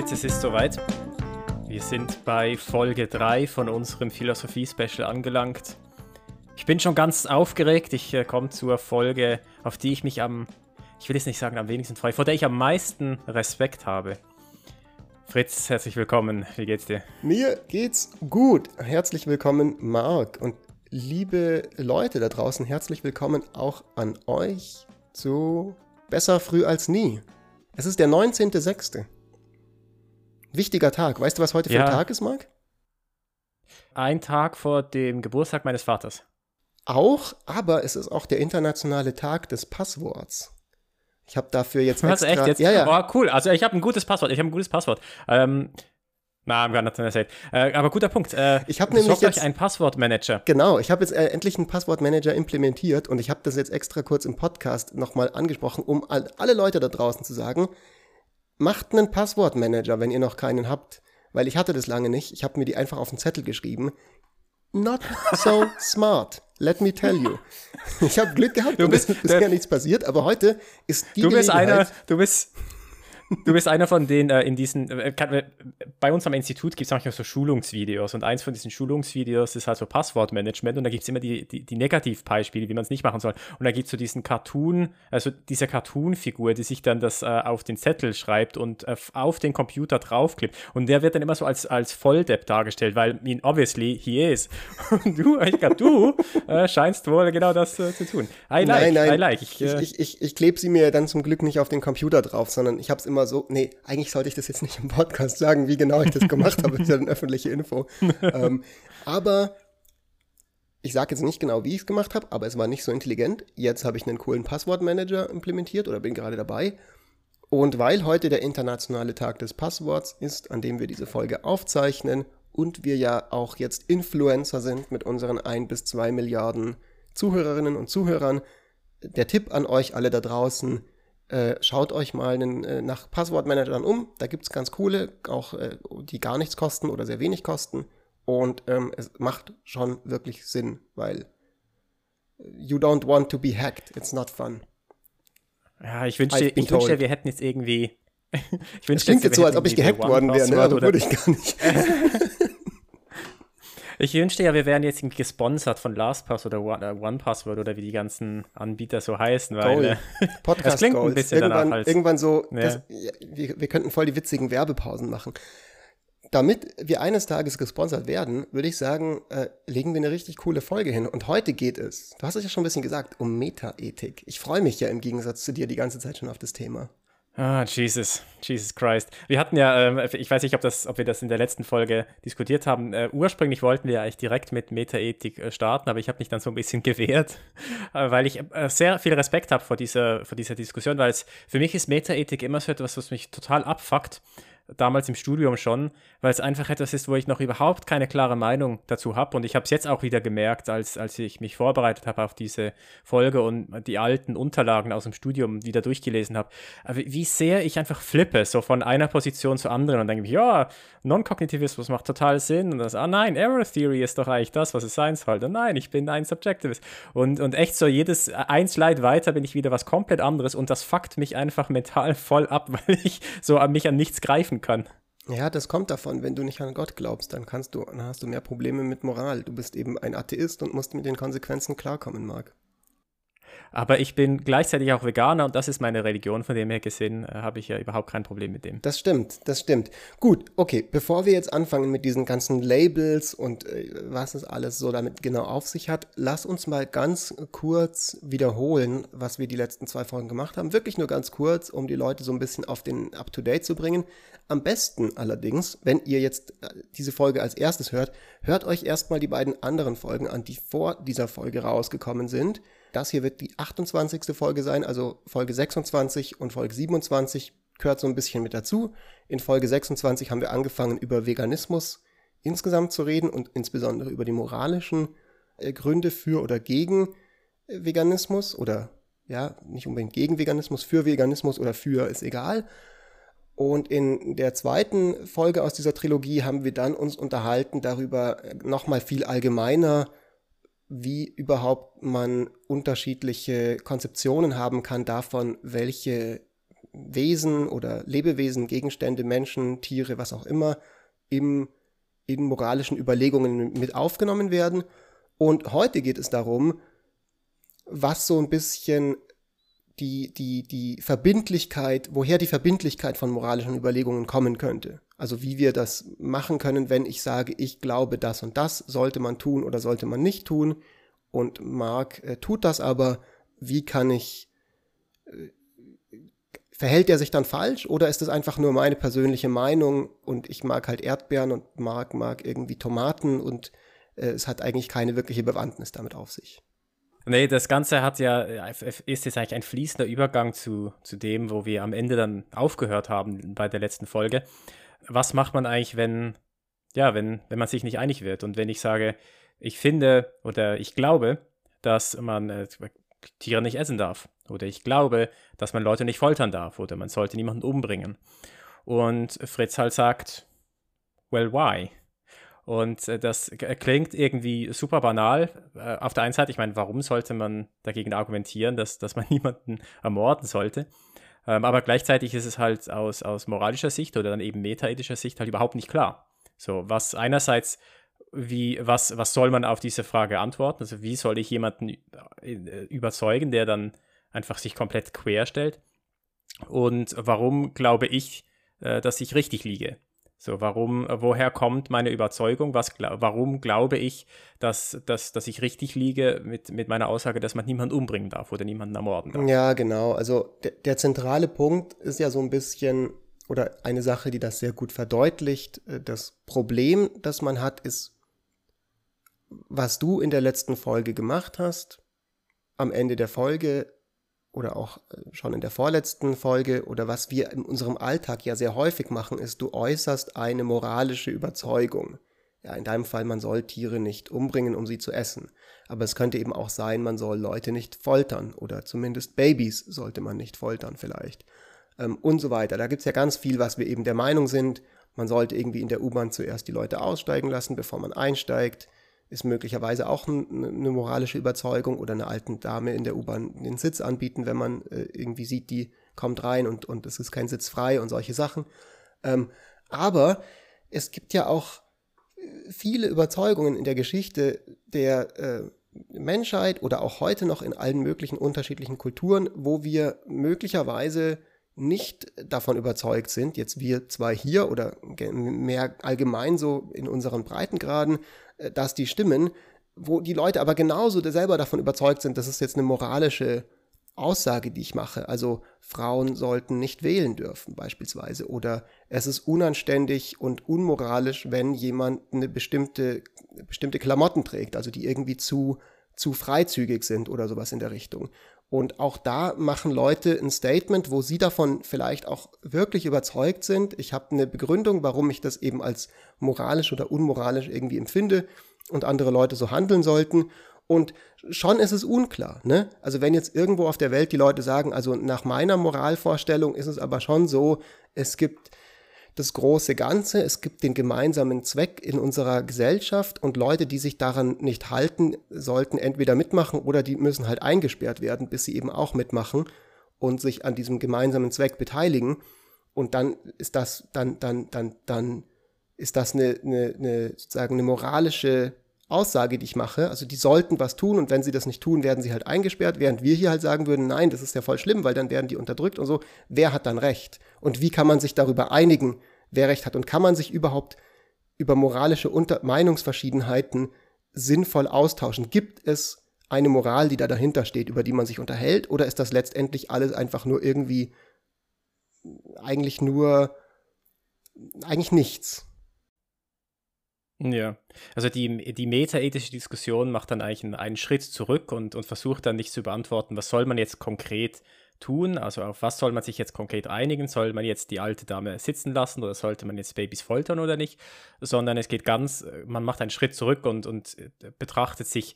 Fritz, es ist soweit. Wir sind bei Folge 3 von unserem Philosophie-Special angelangt. Ich bin schon ganz aufgeregt. Ich äh, komme zur Folge, auf die ich mich am, ich will jetzt nicht sagen am wenigsten freue, vor der ich am meisten Respekt habe. Fritz, herzlich willkommen. Wie geht's dir? Mir geht's gut. Herzlich willkommen, Marc. Und liebe Leute da draußen, herzlich willkommen auch an euch zu Besser früh als nie. Es ist der 19.06. Wichtiger Tag. Weißt du, was heute für Ja. ein Tag ist, Marc? Ein Tag vor dem Geburtstag meines Vaters. Auch, aber es ist auch der internationale Tag des Passworts. Ich habe dafür jetzt Was, extra... echt jetzt? Ja, ja. Oh, cool. Also ich habe ein gutes Passwort. Ich habe ein gutes Passwort. Ähm, na, I'm gonna say. Äh, aber guter Punkt. Äh, Ich hab nämlich jetzt- einen Passwortmanager. Genau, ich habe jetzt äh, endlich einen Passwortmanager implementiert und ich habe das jetzt extra kurz im Podcast nochmal angesprochen, um all, alle Leute da draußen zu sagen, macht einen Passwortmanager, wenn ihr noch keinen habt, weil ich hatte das lange nicht. Ich habe mir die einfach auf den Zettel geschrieben. Not so smart, let me tell you. Ich habe Glück gehabt, Du und es bist ist bisher nichts passiert, aber heute ist die Du bist einer, du bist, du bist einer von denen äh, in diesen, äh, kann, äh, bei uns am Institut gibt es manchmal so Schulungsvideos und eins von diesen Schulungsvideos ist halt so Passwortmanagement und da gibt es immer die, die, die Negativbeispiele, wie man es nicht machen soll. Und da gibt es so diesen Cartoon, also diese Cartoon-Figur, die sich dann das äh, auf den Zettel schreibt und äh, auf den Computer draufklebt. Und der wird dann immer so als, als Volldepp dargestellt, weil ihn obviously he is. Und du, ich glaube, du äh, scheinst wohl genau das äh, zu tun. I like, nein, nein. I like. Ich, Ich, äh, ich, ich, ich klebe sie mir dann zum Glück nicht auf den Computer drauf, sondern ich habe es immer so. Nee, eigentlich sollte ich das jetzt nicht im Podcast sagen, wie genau ich das gemacht habe. Das ist ja eine öffentliche Info. ähm, aber ich sage jetzt nicht genau, wie ich es gemacht habe, aber es war nicht so intelligent. Jetzt habe ich einen coolen Passwortmanager implementiert oder bin gerade dabei. Und weil heute der internationale Tag des Passworts ist, an dem wir diese Folge aufzeichnen und wir ja auch jetzt Influencer sind mit unseren ein bis zwei Milliarden Zuhörerinnen und Zuhörern, der Tipp an euch alle da draußen, äh, schaut euch mal einen, äh, nach Passwortmanagern um. Da gibt es ganz coole, auch äh, die gar nichts kosten oder sehr wenig kosten. Und ähm, es macht schon wirklich Sinn, weil äh, you don't want to be hacked. It's not fun. Ja, ich wünschte, ich wünschte, wir hätten jetzt irgendwie. ich Es wünschte, klingt wir jetzt so, als ob ich gehackt worden wäre, ne? Aber oder- wurde ich gar nicht. Ich wünschte ja, wir wären jetzt irgendwie gesponsert von LastPass oder äh, OnePassword oder wie die ganzen Anbieter so heißen, weil. Äh, Podcast Das klingt ein Goals. bisschen danach irgendwann, als- irgendwann so, Ja. das, wir, wir könnten voll die witzigen Werbepausen machen. Damit wir eines Tages gesponsert werden, würde ich sagen, äh, legen wir eine richtig coole Folge hin. Und heute geht es, du hast es ja schon ein bisschen gesagt, um Metaethik. Ich freue mich ja im Gegensatz zu dir die ganze Zeit schon auf das Thema. Ah, Jesus, Jesus Christ. Wir hatten ja, ähm, ich weiß nicht, ob, das, ob wir das in der letzten Folge diskutiert haben. Äh, ursprünglich wollten wir ja eigentlich direkt mit Metaethik äh, starten, aber ich habe mich dann so ein bisschen gewehrt, äh, weil ich äh, sehr viel Respekt habe vor dieser, vor dieser Diskussion, weil es für mich ist Metaethik immer so etwas, was mich total abfuckt. Damals im Studium schon, weil es einfach etwas ist, wo ich noch überhaupt keine klare Meinung dazu habe. Und ich habe es jetzt auch wieder gemerkt, als, als ich mich vorbereitet habe auf diese Folge und die alten Unterlagen aus dem Studium wieder durchgelesen habe, wie wie sehr ich einfach flippe, so von einer Position zur anderen und denke mir, ja, Non-Kognitivismus macht total Sinn. Und das, ah nein, Error Theory ist doch eigentlich das, was es sein sollte. Nein, ich bin ein Subjectivist. Und, und echt so jedes ein Slide weiter bin ich wieder was komplett anderes und das fuckt mich einfach mental voll ab, weil ich so an mich an nichts greifen kann. Ja, das kommt davon, wenn du nicht an Gott glaubst, dann kannst du, dann hast du mehr Probleme mit Moral. Du bist eben ein Atheist und musst mit den Konsequenzen klarkommen, Marc. Aber ich bin gleichzeitig auch Veganer und das ist meine Religion, von dem her gesehen äh, habe ich ja überhaupt kein Problem mit dem. Das stimmt, das stimmt. Gut, okay, bevor wir jetzt anfangen mit diesen ganzen Labels und äh, was es alles so damit genau auf sich hat, lass uns mal ganz kurz wiederholen, was wir die letzten zwei Folgen gemacht haben. Wirklich nur ganz kurz, um die Leute so ein bisschen auf den Up-to-Date zu bringen. Am besten allerdings, wenn ihr jetzt äh, diese Folge als erstes hört, hört euch erstmal die beiden anderen Folgen an, die vor dieser Folge rausgekommen sind. Das hier wird die 28. Folge sein, also Folge 26 und Folge 27 gehört so ein bisschen mit dazu. In Folge 26 haben wir angefangen, über Veganismus insgesamt zu reden und insbesondere über die moralischen äh, Gründe für oder gegen äh, Veganismus oder ja, nicht unbedingt gegen Veganismus, für Veganismus oder für ist egal. Und in der zweiten Folge aus dieser Trilogie haben wir dann uns unterhalten darüber äh, nochmal viel allgemeiner, wie überhaupt man unterschiedliche Konzeptionen haben kann davon, welche Wesen oder Lebewesen, Gegenstände, Menschen, Tiere, was auch immer, im, in moralischen Überlegungen mit aufgenommen werden. Und heute geht es darum, was so ein bisschen die, die, die Verbindlichkeit, woher die Verbindlichkeit von moralischen Überlegungen kommen könnte. Also wie wir das machen können, wenn ich sage, ich glaube, das und das sollte man tun oder sollte man nicht tun. Und Mark äh, tut das aber. Wie kann ich, äh, verhält er sich dann falsch oder ist es einfach nur meine persönliche Meinung und ich mag halt Erdbeeren und Mark mag irgendwie Tomaten und äh, es hat eigentlich keine wirkliche Bewandtnis damit auf sich. Nee, das Ganze hat ja, ist jetzt eigentlich ein fließender Übergang zu, zu dem, wo wir am Ende dann aufgehört haben bei der letzten Folge. Was macht man eigentlich, wenn, ja, wenn, wenn man sich nicht einig wird? Und wenn ich sage, ich finde oder ich glaube, dass man äh, Tiere nicht essen darf. Oder ich glaube, dass man Leute nicht foltern darf. Oder man sollte niemanden umbringen. Und Fritz halt sagt, well, why? Und äh, das klingt irgendwie super banal. Äh, auf der einen Seite, ich meine, warum sollte man dagegen argumentieren, dass, dass man niemanden ermorden sollte? Ähm, aber gleichzeitig ist es halt aus, aus moralischer Sicht oder dann eben metaethischer Sicht halt überhaupt nicht klar. So, was einerseits, wie, was, was soll man auf diese Frage antworten? Also, wie soll ich jemanden äh, überzeugen, der dann einfach sich komplett quer stellt? Und warum glaube ich, dass ich richtig liege? So, warum, woher kommt meine Überzeugung? Was, warum glaube ich, dass, dass, dass ich richtig liege mit, mit meiner Aussage, dass man niemanden umbringen darf oder niemanden ermorden darf? Ja, genau. Also der, der zentrale Punkt ist ja so ein bisschen oder eine Sache, die das sehr gut verdeutlicht. Äh, das Problem, das man hat, ist, was du in der letzten Folge gemacht hast. Am Ende der Folge oder auch äh, schon in der vorletzten Folge oder was wir in unserem Alltag ja sehr häufig machen, ist, du äußerst eine moralische Überzeugung. Ja, in deinem Fall, man soll Tiere nicht umbringen, um sie zu essen. Aber es könnte eben auch sein, man soll Leute nicht foltern oder zumindest Babys sollte man nicht foltern vielleicht. Ähm, und so weiter. Da gibt's ja ganz viel, was wir eben der Meinung sind. Man sollte irgendwie in der U-Bahn zuerst die Leute aussteigen lassen, bevor man einsteigt ist möglicherweise auch eine moralische Überzeugung oder einer alten Dame in der U-Bahn den Sitz anbieten, wenn man äh, irgendwie sieht, die kommt rein und, und es ist kein Sitz frei und solche Sachen. Ähm, aber es gibt ja auch äh, viele Überzeugungen in der Geschichte der äh, Menschheit oder auch heute noch in allen möglichen unterschiedlichen Kulturen, wo wir möglicherweise nicht davon überzeugt sind, jetzt wir zwei hier oder mehr allgemein so in unseren Breitengraden, dass die stimmen, wo die Leute aber genauso selber davon überzeugt sind, das ist jetzt eine moralische Aussage, die ich mache. Also Frauen sollten nicht wählen dürfen beispielsweise. Oder es ist unanständig und unmoralisch, wenn jemand eine bestimmte, bestimmte Klamotten trägt, also die irgendwie zu, zu freizügig sind oder sowas in der Richtung. Und auch da machen Leute ein Statement, wo sie davon vielleicht auch wirklich überzeugt sind. Ich habe eine Begründung, warum ich das eben als moralisch oder unmoralisch irgendwie empfinde und andere Leute so handeln sollten. Und schon ist es unklar. Ne? Also wenn jetzt irgendwo auf der Welt die Leute sagen, also nach meiner Moralvorstellung ist es aber schon so, es gibt das große Ganze, es gibt den gemeinsamen Zweck in unserer Gesellschaft und Leute, die sich daran nicht halten, sollten entweder mitmachen oder die müssen halt eingesperrt werden, bis sie eben auch mitmachen und sich an diesem gemeinsamen Zweck beteiligen. Und dann ist das, dann, dann, dann, dann ist das eine, eine, eine sozusagen eine moralische Aussage, die ich mache. Also die sollten was tun und wenn sie das nicht tun, werden sie halt eingesperrt, während wir hier halt sagen würden, nein, das ist ja voll schlimm, weil dann werden die unterdrückt und so. Wer hat dann Recht? Und wie kann man sich darüber einigen, wer Recht hat? Und kann man sich überhaupt über moralische Unter Meinungsverschiedenheiten sinnvoll austauschen? Gibt es eine Moral, die da dahinter steht, über die man sich unterhält? Oder ist das letztendlich alles einfach nur irgendwie eigentlich nur eigentlich nichts? Ja, also die, die metaethische Diskussion macht dann eigentlich einen, einen Schritt zurück und, und versucht dann nicht zu beantworten, was soll man jetzt konkret tun, also auf was soll man sich jetzt konkret einigen, soll man jetzt die alte Dame sitzen lassen oder sollte man jetzt Babys foltern oder nicht, sondern es geht ganz, man macht einen Schritt zurück und, und betrachtet sich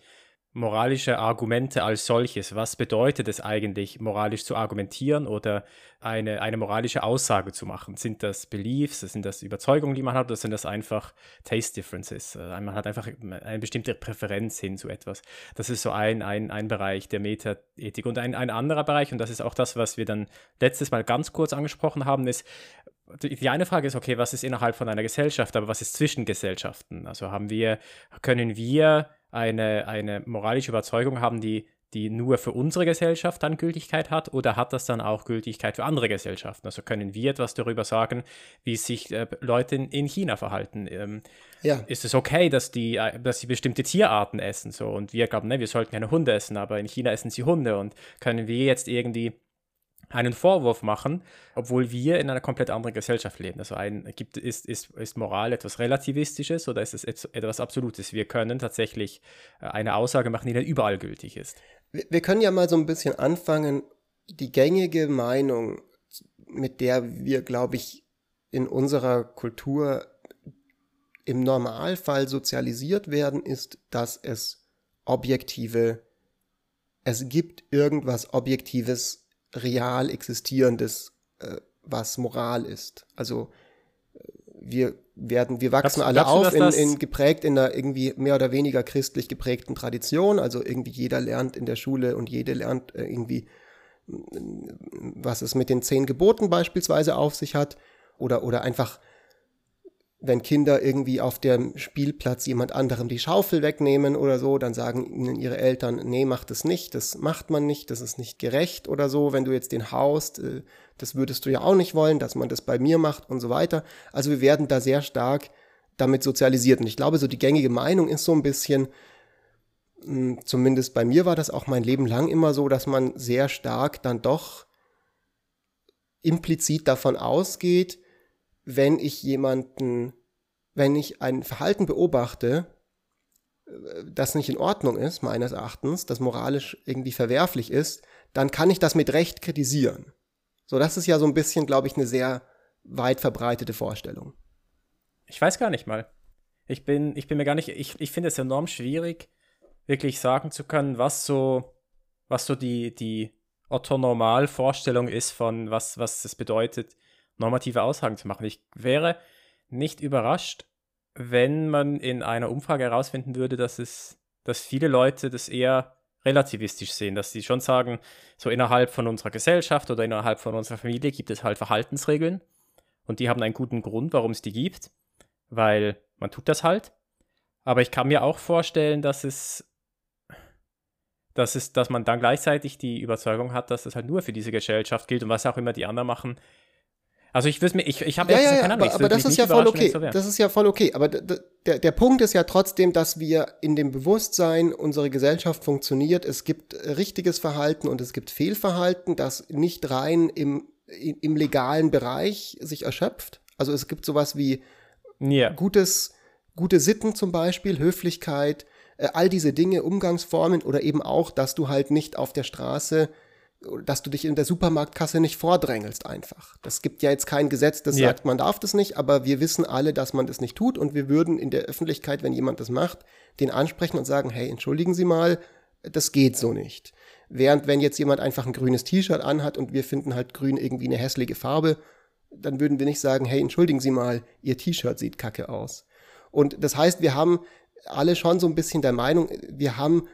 moralische Argumente als solches. Was bedeutet es eigentlich, moralisch zu argumentieren oder eine, eine moralische Aussage zu machen? Sind das Beliefs, sind das Überzeugungen, die man hat, oder sind das einfach Taste Differences? Äh, man hat einfach eine bestimmte Präferenz hin zu etwas. Das ist so ein, ein, ein Bereich der Metaethik. Und ein, ein anderer Bereich, und das ist auch das, was wir dann letztes Mal ganz kurz angesprochen haben, ist, die eine Frage ist, okay, was ist innerhalb von einer Gesellschaft, aber was ist zwischen Gesellschaften? Also haben wir, können wir eine, eine moralische Überzeugung haben, die, die nur für unsere Gesellschaft dann Gültigkeit hat oder hat das dann auch Gültigkeit für andere Gesellschaften? Also können wir etwas darüber sagen, wie sich äh, Leute in, in, China verhalten? Ähm, ja. Ist es okay, dass die, äh, dass sie bestimmte Tierarten essen? So? Und wir glauben, ne, wir sollten keine Hunde essen, aber in China essen sie Hunde. Und können wir jetzt irgendwie einen Vorwurf machen, obwohl wir in einer komplett anderen Gesellschaft leben. Also ein, gibt, ist, ist, ist Moral etwas Relativistisches oder ist es etwas Absolutes? Wir können tatsächlich äh, eine Aussage machen, die dann überall gültig ist. Wir können ja mal so ein bisschen anfangen, die gängige Meinung, mit der wir, glaube ich, in unserer Kultur im Normalfall sozialisiert werden, ist, dass es objektive, es gibt irgendwas Objektives real existierendes, äh, was Moral ist. Also äh, wir werden, wir wachsen glaubst, alle glaubst auf in, in, geprägt in einer irgendwie mehr oder weniger christlich geprägten Tradition. Also irgendwie jeder lernt in der Schule und jede lernt äh, irgendwie, was es mit den zehn Geboten beispielsweise auf sich hat oder, oder einfach wenn Kinder irgendwie auf dem Spielplatz jemand anderem die Schaufel wegnehmen oder so, dann sagen ihnen ihre Eltern, nee, mach das nicht, das macht man nicht, das ist nicht gerecht oder so, wenn du jetzt den haust, äh, das würdest du ja auch nicht wollen, dass man das bei mir macht und so weiter. Also wir werden da sehr stark damit sozialisiert. Und ich glaube, so die gängige Meinung ist so ein bisschen, hm, zumindest bei mir war das auch mein Leben lang immer so, dass man sehr stark dann doch implizit davon ausgeht, wenn ich jemanden, wenn ich ein Verhalten beobachte, äh, das nicht in Ordnung ist, meines Erachtens, das moralisch irgendwie verwerflich ist, dann kann ich das mit Recht kritisieren. So, das ist ja so ein bisschen, glaube ich, eine sehr weit verbreitete Vorstellung. Ich weiß gar nicht mal. Ich bin, ich bin mir gar nicht, ich, ich finde es enorm schwierig, wirklich sagen zu können, was so, was so die, die Otto-Normal-Vorstellung ist von was, was es bedeutet, normative Aussagen zu machen. Ich wäre nicht überrascht, wenn man in einer Umfrage herausfinden würde, dass es, dass viele Leute das eher relativistisch sehen, dass sie schon sagen, so innerhalb von unserer Gesellschaft oder innerhalb von unserer Familie gibt es halt Verhaltensregeln und die haben einen guten Grund, warum es die gibt, weil man tut das halt. Aber ich kann mir auch vorstellen, dass es, dass es, dass man dann gleichzeitig die Überzeugung hat, dass das halt nur für diese Gesellschaft gilt und was auch immer die anderen machen, also ich wüsste mir, ich, ich habe ja, ja, ja, keine Ahnung. Aber, aber das ist ja voll okay. So das ist ja voll okay. Aber der, der Punkt ist ja trotzdem, dass wir in dem Bewusstsein, unsere Gesellschaft funktioniert, es gibt richtiges Verhalten und es gibt Fehlverhalten, das nicht rein im, im legalen Bereich sich erschöpft. Also es gibt sowas wie yeah. gutes, gute Sitten zum Beispiel, Höflichkeit, äh, all diese Dinge, Umgangsformen oder eben auch, dass du halt nicht auf der Straße dass du dich in der Supermarktkasse nicht vordrängelst einfach. Das gibt ja jetzt kein Gesetz, das ja. sagt, man darf das nicht, aber wir wissen alle, dass man das nicht tut und wir würden in der Öffentlichkeit, wenn jemand das macht, den ansprechen und sagen, hey, entschuldigen Sie mal, das geht so nicht. Während wenn jetzt jemand einfach ein grünes T-Shirt anhat und wir finden halt grün irgendwie eine hässliche Farbe, dann würden wir nicht sagen, hey, entschuldigen Sie mal, Ihr T-Shirt sieht kacke aus. Und das heißt, wir haben alle schon so ein bisschen der Meinung, wir haben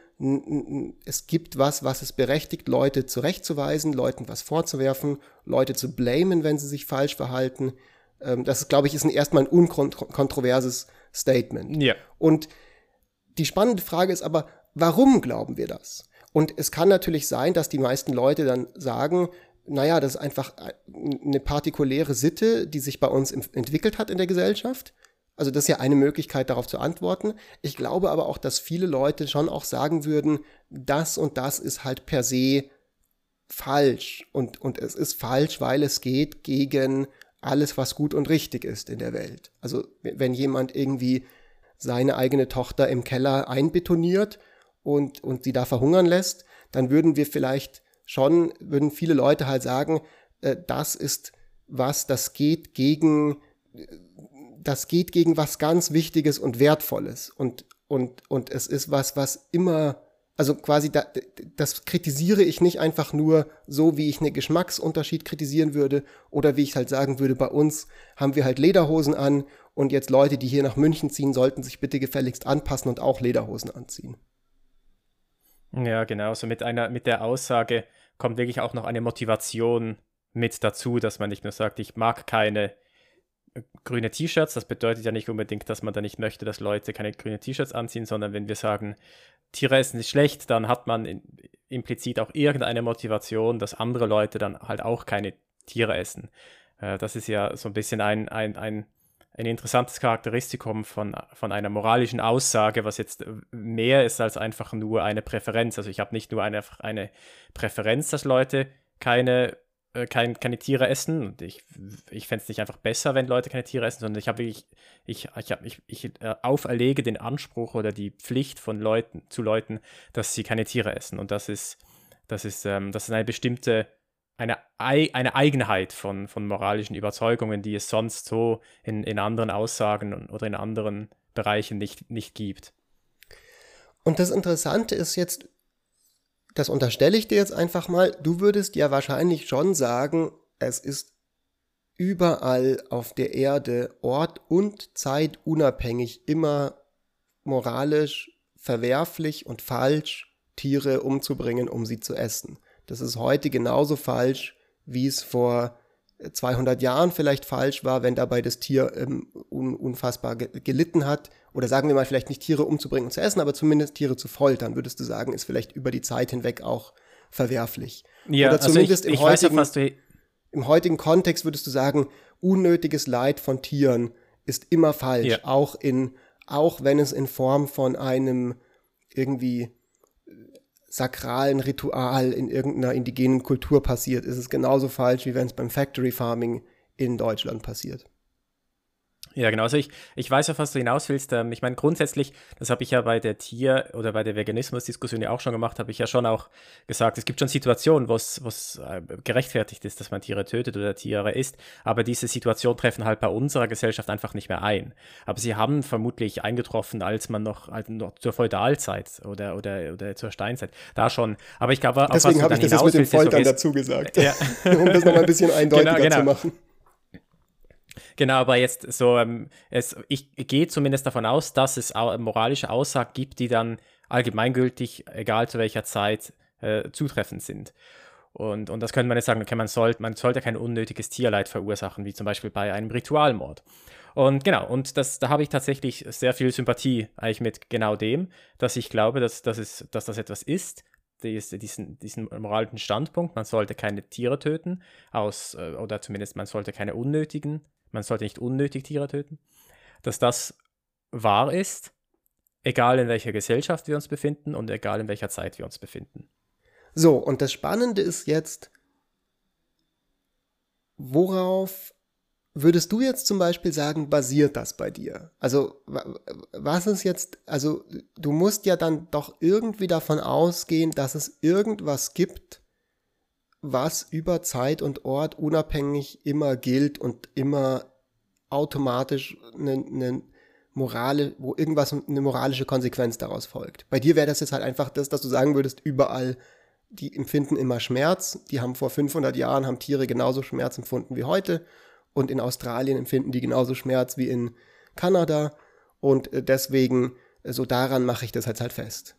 es gibt was, was es berechtigt, Leute zurechtzuweisen, Leuten was vorzuwerfen, Leute zu blamen, wenn sie sich falsch verhalten. Ähm, das, glaube ich, ist ein, erstmal ein unkontroverses Statement. Ja. Und die spannende Frage ist aber, warum glauben wir das? Und es kann natürlich sein, dass die meisten Leute dann sagen, naja, das ist einfach eine partikuläre Sitte, die sich bei uns entwickelt hat in der Gesellschaft. Also das ist ja eine Möglichkeit, darauf zu antworten. Ich glaube aber auch, dass viele Leute schon auch sagen würden, das und das ist halt per se falsch. Und, und es ist falsch, weil es geht gegen alles, was gut und richtig ist in der Welt. Also wenn jemand irgendwie seine eigene Tochter im Keller einbetoniert und, und sie da verhungern lässt, dann würden wir vielleicht schon, würden viele Leute halt sagen, äh, das ist was, das geht gegen das geht gegen was ganz Wichtiges und Wertvolles. Und, und, und es ist was, was immer Also quasi, da, das kritisiere ich nicht einfach nur so, wie ich einen Geschmacksunterschied kritisieren würde oder wie ich halt sagen würde, bei uns haben wir halt Lederhosen an und jetzt Leute, die hier nach München ziehen, sollten sich bitte gefälligst anpassen und auch Lederhosen anziehen. Ja, genau. So mit einer, mit der Aussage kommt wirklich auch noch eine Motivation mit dazu, dass man nicht nur sagt, ich mag keine grüne T-Shirts. Das bedeutet ja nicht unbedingt, dass man da nicht möchte, dass Leute keine grünen T-Shirts anziehen, sondern wenn wir sagen, Tiere essen ist schlecht, dann hat man in, implizit auch irgendeine Motivation, dass andere Leute dann halt auch keine Tiere essen. Äh, das ist ja so ein bisschen ein, ein, ein ein interessantes Charakteristikum von, von einer moralischen Aussage, was jetzt mehr ist als einfach nur eine Präferenz. Also ich habe nicht nur eine, eine Präferenz, dass Leute keine, äh, kein, keine Tiere essen. Und ich, ich fände es nicht einfach besser, wenn Leute keine Tiere essen, sondern ich habe wirklich, ich, ich, hab, ich, ich äh, auferlege den Anspruch oder die Pflicht von Leuten zu Leuten, dass sie keine Tiere essen. Und das ist, das ist, ähm, das ist eine bestimmte eine, eine Eigenheit von, von moralischen Überzeugungen, die es sonst so in, in anderen Aussagen oder in anderen Bereichen nicht, nicht gibt. Und das Interessante ist jetzt, das unterstelle ich dir jetzt einfach mal, du würdest ja wahrscheinlich schon sagen, es ist überall auf der Erde ort- und zeitunabhängig immer moralisch verwerflich und falsch, Tiere umzubringen, um sie zu essen. Das ist heute genauso falsch, wie es vor 200 Jahren vielleicht falsch war, wenn dabei das Tier ähm, un unfassbar ge gelitten hat. Oder sagen wir mal, vielleicht nicht Tiere umzubringen und zu essen, aber zumindest Tiere zu foltern, würdest du sagen, ist vielleicht über die Zeit hinweg auch verwerflich. Ja, Oder zumindest also ich, ich im, heutigen, ja, im heutigen Kontext würdest du sagen, unnötiges Leid von Tieren ist immer falsch, ja. auch in, auch wenn es in Form von einem irgendwie sakralen Ritual in irgendeiner indigenen Kultur passiert, ist es genauso falsch, wie wenn es beim Factory Farming in Deutschland passiert. Ja, genau. Also ich, ich weiß auf was du hinaus willst. Ähm, ich meine, grundsätzlich, das habe ich ja bei der Tier- oder bei der Veganismus-Diskussion ja auch schon gemacht, habe ich ja schon auch gesagt, es gibt schon Situationen, wo es äh, gerechtfertigt ist, dass man Tiere tötet oder Tiere isst, aber diese Situationen treffen halt bei unserer Gesellschaft einfach nicht mehr ein. Aber sie haben vermutlich eingetroffen, als man noch, halt noch zur Feudalzeit oder, oder, oder zur Steinzeit. Da schon. Aber ich glaube, Deswegen habe ich das jetzt mit dem Foltern dazu gesagt, ja. um das nochmal ein bisschen eindeutiger genau, genau. zu machen. Genau, aber jetzt so, ähm, es, ich gehe zumindest davon aus, dass es auch moralische Aussagen gibt, die dann allgemeingültig, egal zu welcher Zeit, äh, zutreffend sind. Und, und das könnte man jetzt sagen, okay, man, soll, man sollte kein unnötiges Tierleid verursachen, wie zum Beispiel bei einem Ritualmord. Und genau, und das, da habe ich tatsächlich sehr viel Sympathie eigentlich mit genau dem, dass ich glaube, dass, dass, es, dass das etwas ist, diesen, diesen moralischen Standpunkt, man sollte keine Tiere töten, aus, äh, oder zumindest man sollte keine unnötigen man sollte nicht unnötig Tiere töten, dass das wahr ist, egal in welcher Gesellschaft wir uns befinden und egal in welcher Zeit wir uns befinden. So, und das Spannende ist jetzt, worauf würdest du jetzt zum Beispiel sagen, basiert das bei dir? Also, was ist jetzt, also, du musst ja dann doch irgendwie davon ausgehen, dass es irgendwas gibt, was über Zeit und Ort unabhängig immer gilt und immer automatisch eine, eine Morale, wo irgendwas, eine moralische Konsequenz daraus folgt. Bei dir wäre das jetzt halt einfach das, dass du sagen würdest, überall, die empfinden immer Schmerz. Die haben vor 500 Jahren, haben Tiere genauso Schmerz empfunden wie heute. Und in Australien empfinden die genauso Schmerz wie in Kanada. Und äh, deswegen, äh, so daran mache ich das jetzt halt fest.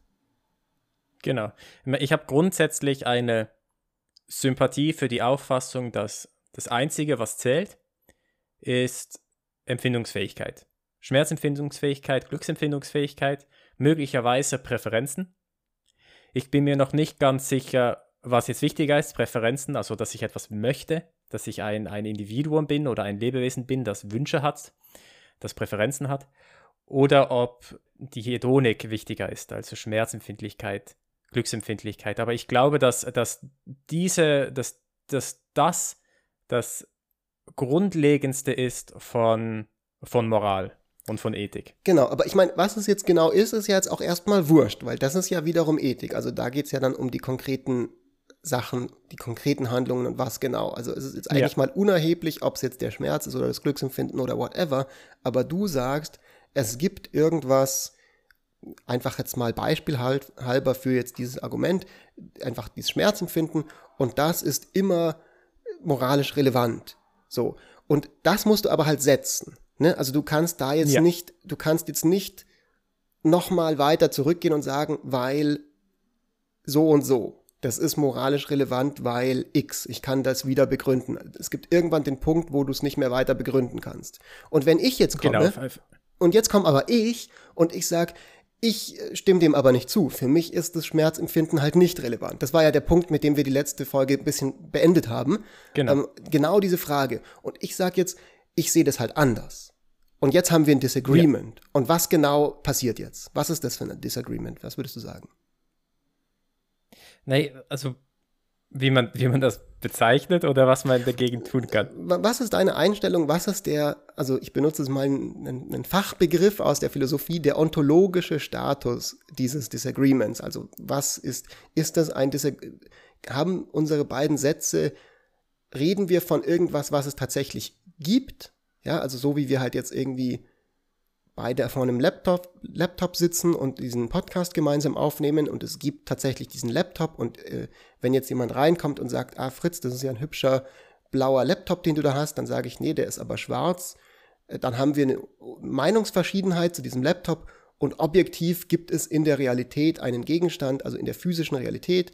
Genau. Ich habe grundsätzlich eine Sympathie für die Auffassung, dass das Einzige, was zählt, ist Empfindungsfähigkeit. Schmerzempfindungsfähigkeit, Glücksempfindungsfähigkeit, möglicherweise Präferenzen. Ich bin mir noch nicht ganz sicher, was jetzt wichtiger ist, Präferenzen, also dass ich etwas möchte, dass ich ein, ein Individuum bin oder ein Lebewesen bin, das Wünsche hat, das Präferenzen hat, oder ob die Hedonik wichtiger ist, also Schmerzempfindlichkeit, Glücksempfindlichkeit. Aber ich glaube, dass, dass diese, dass, dass das das Grundlegendste ist von, von Moral und von Ethik. Genau, aber ich meine, was es jetzt genau ist, ist ja jetzt auch erstmal wurscht, weil das ist ja wiederum Ethik. Also da geht es ja dann um die konkreten Sachen, die konkreten Handlungen und was genau. Also es ist jetzt eigentlich ja. mal unerheblich, ob es jetzt der Schmerz ist oder das Glücksempfinden oder whatever, aber du sagst, es gibt irgendwas, einfach jetzt mal beispielhalber für jetzt dieses Argument, einfach dieses Schmerzempfinden und das ist immer moralisch relevant. So. Und das musst du aber halt setzen. Ne? Also du kannst da jetzt ja. nicht, du kannst jetzt nicht nochmal weiter zurückgehen und sagen, weil so und so. Das ist moralisch relevant, weil X. Ich kann das wieder begründen. Es gibt irgendwann den Punkt, wo du es nicht mehr weiter begründen kannst. Und wenn ich jetzt komme, genau. und jetzt komme aber ich und ich sage, ich äh, stimme dem aber nicht zu. Für mich ist das Schmerzempfinden halt nicht relevant. Das war ja der Punkt, mit dem wir die letzte Folge ein bisschen beendet haben. Genau, ähm, genau diese Frage. Und ich sage jetzt, ich sehe das halt anders. Und jetzt haben wir ein Disagreement. Ja. Und was genau passiert jetzt? Was ist das für ein Disagreement? Was würdest du sagen? Nein, also wie man, wie man das bezeichnet oder was man dagegen tun kann. Was ist deine Einstellung? Was ist der, also ich benutze es mal einen, einen Fachbegriff aus der Philosophie, der ontologische Status dieses Disagreements? Also was ist, ist das ein Disagreement? Haben unsere beiden Sätze, reden wir von irgendwas, was es tatsächlich gibt? Ja, also so wie wir halt jetzt irgendwie beide vor einem Laptop, Laptop sitzen und diesen Podcast gemeinsam aufnehmen. Und es gibt tatsächlich diesen Laptop. Und äh, wenn jetzt jemand reinkommt und sagt, ah Fritz, das ist ja ein hübscher blauer Laptop, den du da hast, dann sage ich, nee, der ist aber schwarz. Äh, dann haben wir eine Meinungsverschiedenheit zu diesem Laptop. Und objektiv gibt es in der Realität einen Gegenstand, also in der physischen Realität,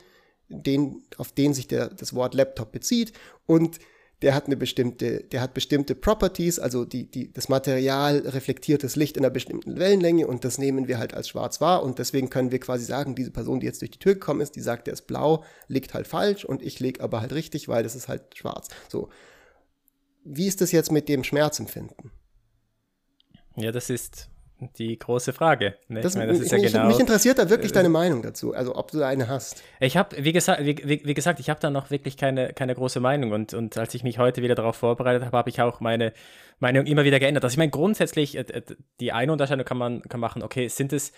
den, auf den sich der, das Wort Laptop bezieht. Und der hat eine bestimmte, der hat bestimmte Properties, also die, die, das Material reflektiert das Licht in einer bestimmten Wellenlänge und das nehmen wir halt als schwarz wahr und deswegen können wir quasi sagen, diese Person, die jetzt durch die Tür gekommen ist, die sagt, der ist blau, liegt halt falsch und ich leg aber halt richtig, weil das ist halt schwarz. So. Wie ist das jetzt mit dem Schmerzempfinden? Ja, das ist die große Frage. Ne? Das, meine, das ist mich, ja genau, mich interessiert da wirklich äh, deine Meinung dazu, also ob du eine hast. Ich habe, wie gesagt, wie, wie, gesagt, ich habe da noch wirklich keine, keine große Meinung und, und als ich mich heute wieder darauf vorbereitet habe, habe ich auch meine Meinung immer wieder geändert. Also ich meine, grundsätzlich, äh, äh, die eine Unterscheidung kann man kann machen, okay, sind es,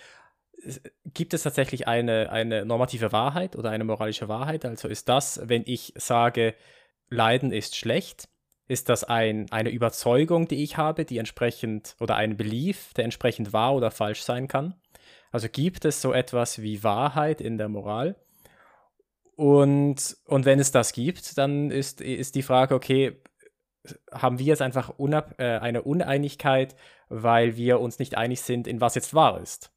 gibt es tatsächlich eine, eine normative Wahrheit oder eine moralische Wahrheit? Also ist das, wenn ich sage, Leiden ist schlecht, ist das ein, eine Überzeugung, die ich habe, die entsprechend, oder ein Belief, der entsprechend wahr oder falsch sein kann? Also gibt es so etwas wie Wahrheit in der Moral? Und, und wenn es das gibt, dann ist, ist die Frage, okay, haben wir jetzt einfach äh, eine Uneinigkeit, weil wir uns nicht einig sind, in was jetzt wahr ist?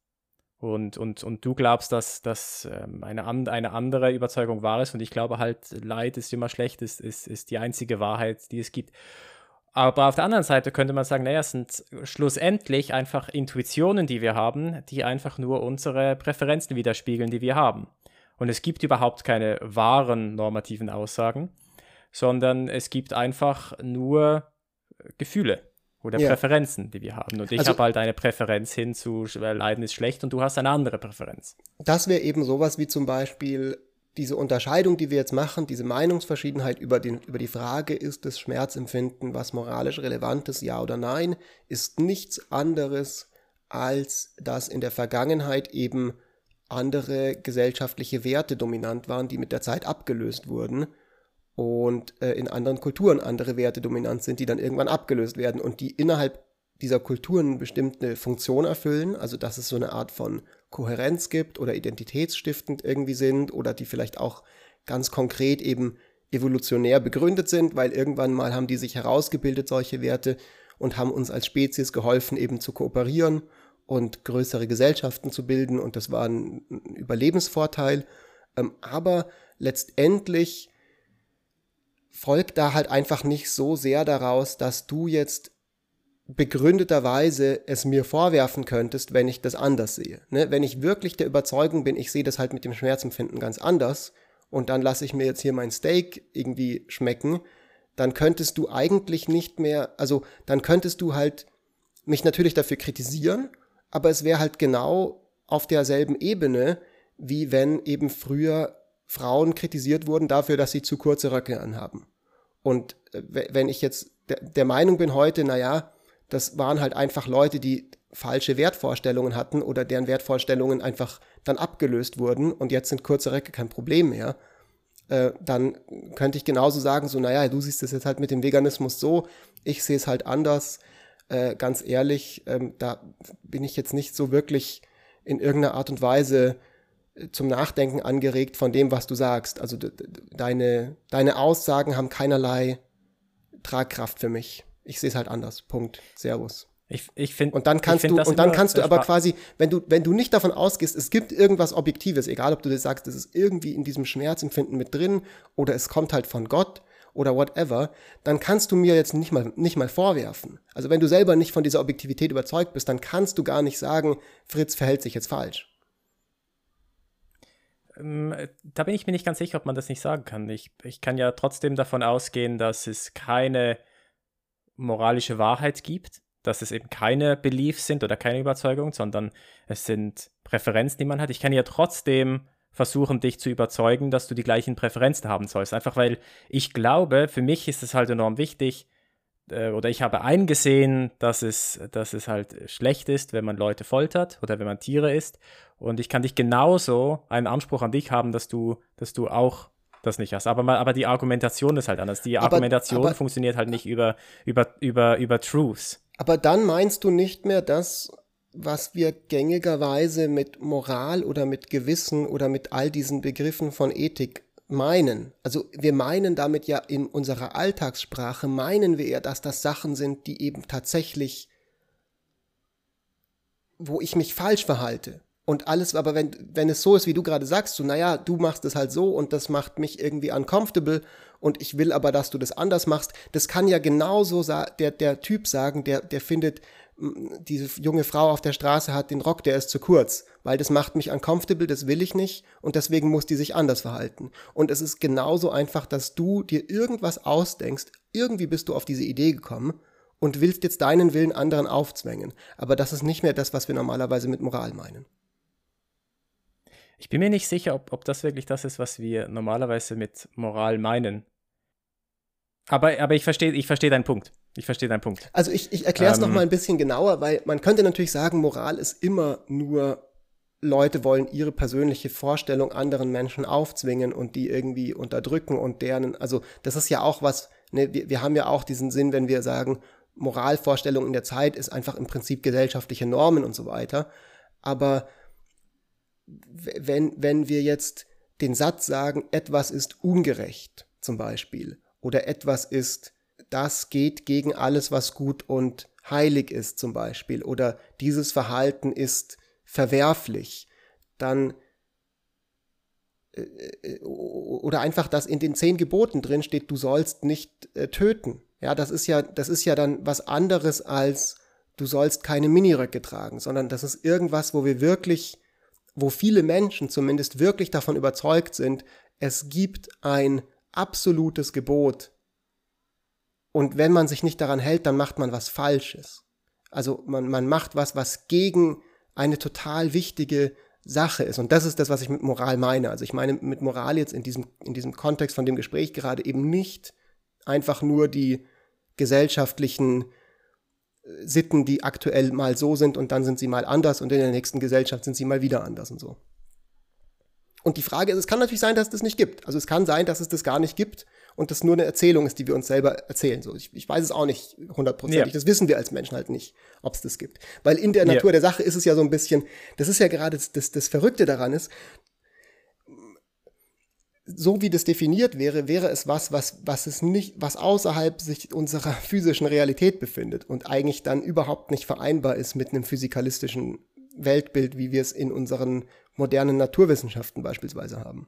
Und, und, und du glaubst, dass, dass ähm, eine, eine andere Überzeugung wahr ist. Und ich glaube halt, Leid ist immer schlecht, ist, ist, ist die einzige Wahrheit, die es gibt. Aber auf der anderen Seite könnte man sagen, naja, es sind schlussendlich einfach Intuitionen, die wir haben, die einfach nur unsere Präferenzen widerspiegeln, die wir haben. Und es gibt überhaupt keine wahren normativen Aussagen, sondern es gibt einfach nur Gefühle oder ja. Präferenzen, die wir haben. Und ich also, habe halt eine Präferenz hin zu Leiden ist schlecht und du hast eine andere Präferenz. Das wäre eben sowas wie zum Beispiel diese Unterscheidung, die wir jetzt machen, diese Meinungsverschiedenheit über, den, über die Frage, ist das Schmerzempfinden was moralisch relevantes, ja oder nein, ist nichts anderes, als dass in der Vergangenheit eben andere gesellschaftliche Werte dominant waren, die mit der Zeit abgelöst wurden und äh, in anderen Kulturen andere Werte dominant sind, die dann irgendwann abgelöst werden und die innerhalb dieser Kulturen bestimmte Funktion erfüllen, also dass es so eine Art von Kohärenz gibt oder identitätsstiftend irgendwie sind oder die vielleicht auch ganz konkret eben evolutionär begründet sind, weil irgendwann mal haben die sich herausgebildet, solche Werte, und haben uns als Spezies geholfen, eben zu kooperieren und größere Gesellschaften zu bilden und das war ein Überlebensvorteil. Ähm, aber letztendlich folgt da halt einfach nicht so sehr daraus, dass du jetzt begründeterweise es mir vorwerfen könntest, wenn ich das anders sehe. Ne? Wenn ich wirklich der Überzeugung bin, ich sehe das halt mit dem Schmerzempfinden ganz anders und dann lasse ich mir jetzt hier mein Steak irgendwie schmecken, dann könntest du eigentlich nicht mehr, also dann könntest du halt mich natürlich dafür kritisieren, aber es wäre halt genau auf derselben Ebene, wie wenn eben früher Frauen kritisiert wurden dafür, dass sie zu kurze Röcke anhaben. Und äh, wenn ich jetzt der Meinung bin heute, naja, das waren halt einfach Leute, die falsche Wertvorstellungen hatten oder deren Wertvorstellungen einfach dann abgelöst wurden und jetzt sind kurze Röcke kein Problem mehr, äh, dann könnte ich genauso sagen, so, naja, du siehst es jetzt halt mit dem Veganismus so, ich sehe es halt anders. Äh, ganz ehrlich, ähm, da bin ich jetzt nicht so wirklich in irgendeiner Art und Weise zum Nachdenken angeregt von dem, was du sagst. Also deine, deine Aussagen haben keinerlei Tragkraft für mich. Ich sehe es halt anders. Punkt. Servus. Ich, ich finde. Und dann kannst du, und dann kannst du aber quasi, wenn du, wenn du nicht davon ausgehst, es gibt irgendwas Objektives, egal ob du dir sagst, es ist irgendwie in diesem Schmerzempfinden mit drin oder es kommt halt von Gott oder whatever, dann kannst du mir jetzt nicht mal, nicht mal vorwerfen. Also wenn du selber nicht von dieser Objektivität überzeugt bist, dann kannst du gar nicht sagen, Fritz verhält sich jetzt falsch. Ähm, da bin ich mir nicht ganz sicher, ob man das nicht sagen kann. Ich, ich kann ja trotzdem davon ausgehen, dass es keine moralische Wahrheit gibt dass es eben keine Beliefs sind oder keine Überzeugungen, sondern es sind Präferenzen, die man hat. Ich kann ja trotzdem versuchen, dich zu überzeugen, dass du die gleichen Präferenzen haben sollst. Einfach weil ich glaube, für mich ist es halt enorm wichtig, äh, oder ich habe eingesehen, dass es, dass es halt schlecht ist, wenn man Leute foltert oder wenn man Tiere isst. Und ich kann dich genauso einen Anspruch an dich haben, dass du, dass du auch das nicht hast. Aber, aber die Argumentation ist halt anders. Die aber, Argumentation aber, funktioniert halt nicht über, über, über, über Truths. Aber dann meinst du nicht mehr das, was wir gängigerweise mit Moral oder mit Gewissen oder mit all diesen Begriffen von Ethik meinen. Also wir meinen damit ja in unserer Alltagssprache, meinen wir ja, dass das Sachen sind, die eben tatsächlich, wo ich mich falsch verhalte. Und alles, aber wenn, wenn es so ist, wie du gerade sagst, so, naja, du machst es halt so und das macht mich irgendwie uncomfortable und ich will aber, dass du das anders machst, das kann ja genauso der, der Typ sagen, der, der findet, diese junge Frau auf der Straße hat den Rock, der ist zu kurz, weil das macht mich uncomfortable, das will ich nicht und deswegen muss die sich anders verhalten. Und es ist genauso einfach, dass du dir irgendwas ausdenkst, irgendwie bist du auf diese Idee gekommen und willst jetzt deinen Willen anderen aufzwängen. Aber das ist nicht mehr das, was wir normalerweise mit Moral meinen. Ich bin mir nicht sicher, ob, ob das wirklich das ist, was wir normalerweise mit Moral meinen. Aber, aber ich verstehe ich versteh deinen Punkt. Ich verstehe deinen Punkt. Also ich, ich erkläre es ähm, noch mal ein bisschen genauer, weil man könnte natürlich sagen, Moral ist immer nur, Leute wollen ihre persönliche Vorstellung anderen Menschen aufzwingen und die irgendwie unterdrücken und deren, also das ist ja auch was, ne, wir, wir haben ja auch diesen Sinn, wenn wir sagen, Moralvorstellung in der Zeit ist einfach im Prinzip gesellschaftliche Normen und so weiter. Aber wenn, wenn wir jetzt den Satz sagen, etwas ist ungerecht zum Beispiel oder etwas ist, das geht gegen alles, was gut und heilig ist zum Beispiel oder dieses Verhalten ist verwerflich, dann äh, äh, oder einfach, dass in den zehn Geboten drin steht, du sollst nicht äh, töten. Ja, das ist ja, das ist ja dann was anderes als du sollst keine Miniröcke tragen, sondern das ist irgendwas, wo wir wirklich wo viele Menschen zumindest wirklich davon überzeugt sind, es gibt ein absolutes Gebot. Und wenn man sich nicht daran hält, dann macht man was Falsches. Also man, man macht was, was gegen eine total wichtige Sache ist. Und das ist das, was ich mit Moral meine. Also ich meine mit Moral jetzt in diesem, in diesem Kontext von dem Gespräch gerade eben nicht einfach nur die gesellschaftlichen Sitten, die aktuell mal so sind und dann sind sie mal anders und in der nächsten Gesellschaft sind sie mal wieder anders und so. Und die Frage ist, es kann natürlich sein, dass es das nicht gibt. Also es kann sein, dass es das gar nicht gibt und das nur eine Erzählung ist, die wir uns selber erzählen. So, ich, ich weiß es auch nicht hundertprozentig. Ja. Das wissen wir als Menschen halt nicht, ob es das gibt. Weil in der Natur ja. der Sache ist es ja so ein bisschen, das ist ja gerade das, das, das Verrückte daran ist, so wie das definiert wäre, wäre es was, was, was es nicht, was außerhalb sich unserer physischen Realität befindet und eigentlich dann überhaupt nicht vereinbar ist mit einem physikalistischen Weltbild, wie wir es in unseren modernen Naturwissenschaften beispielsweise haben.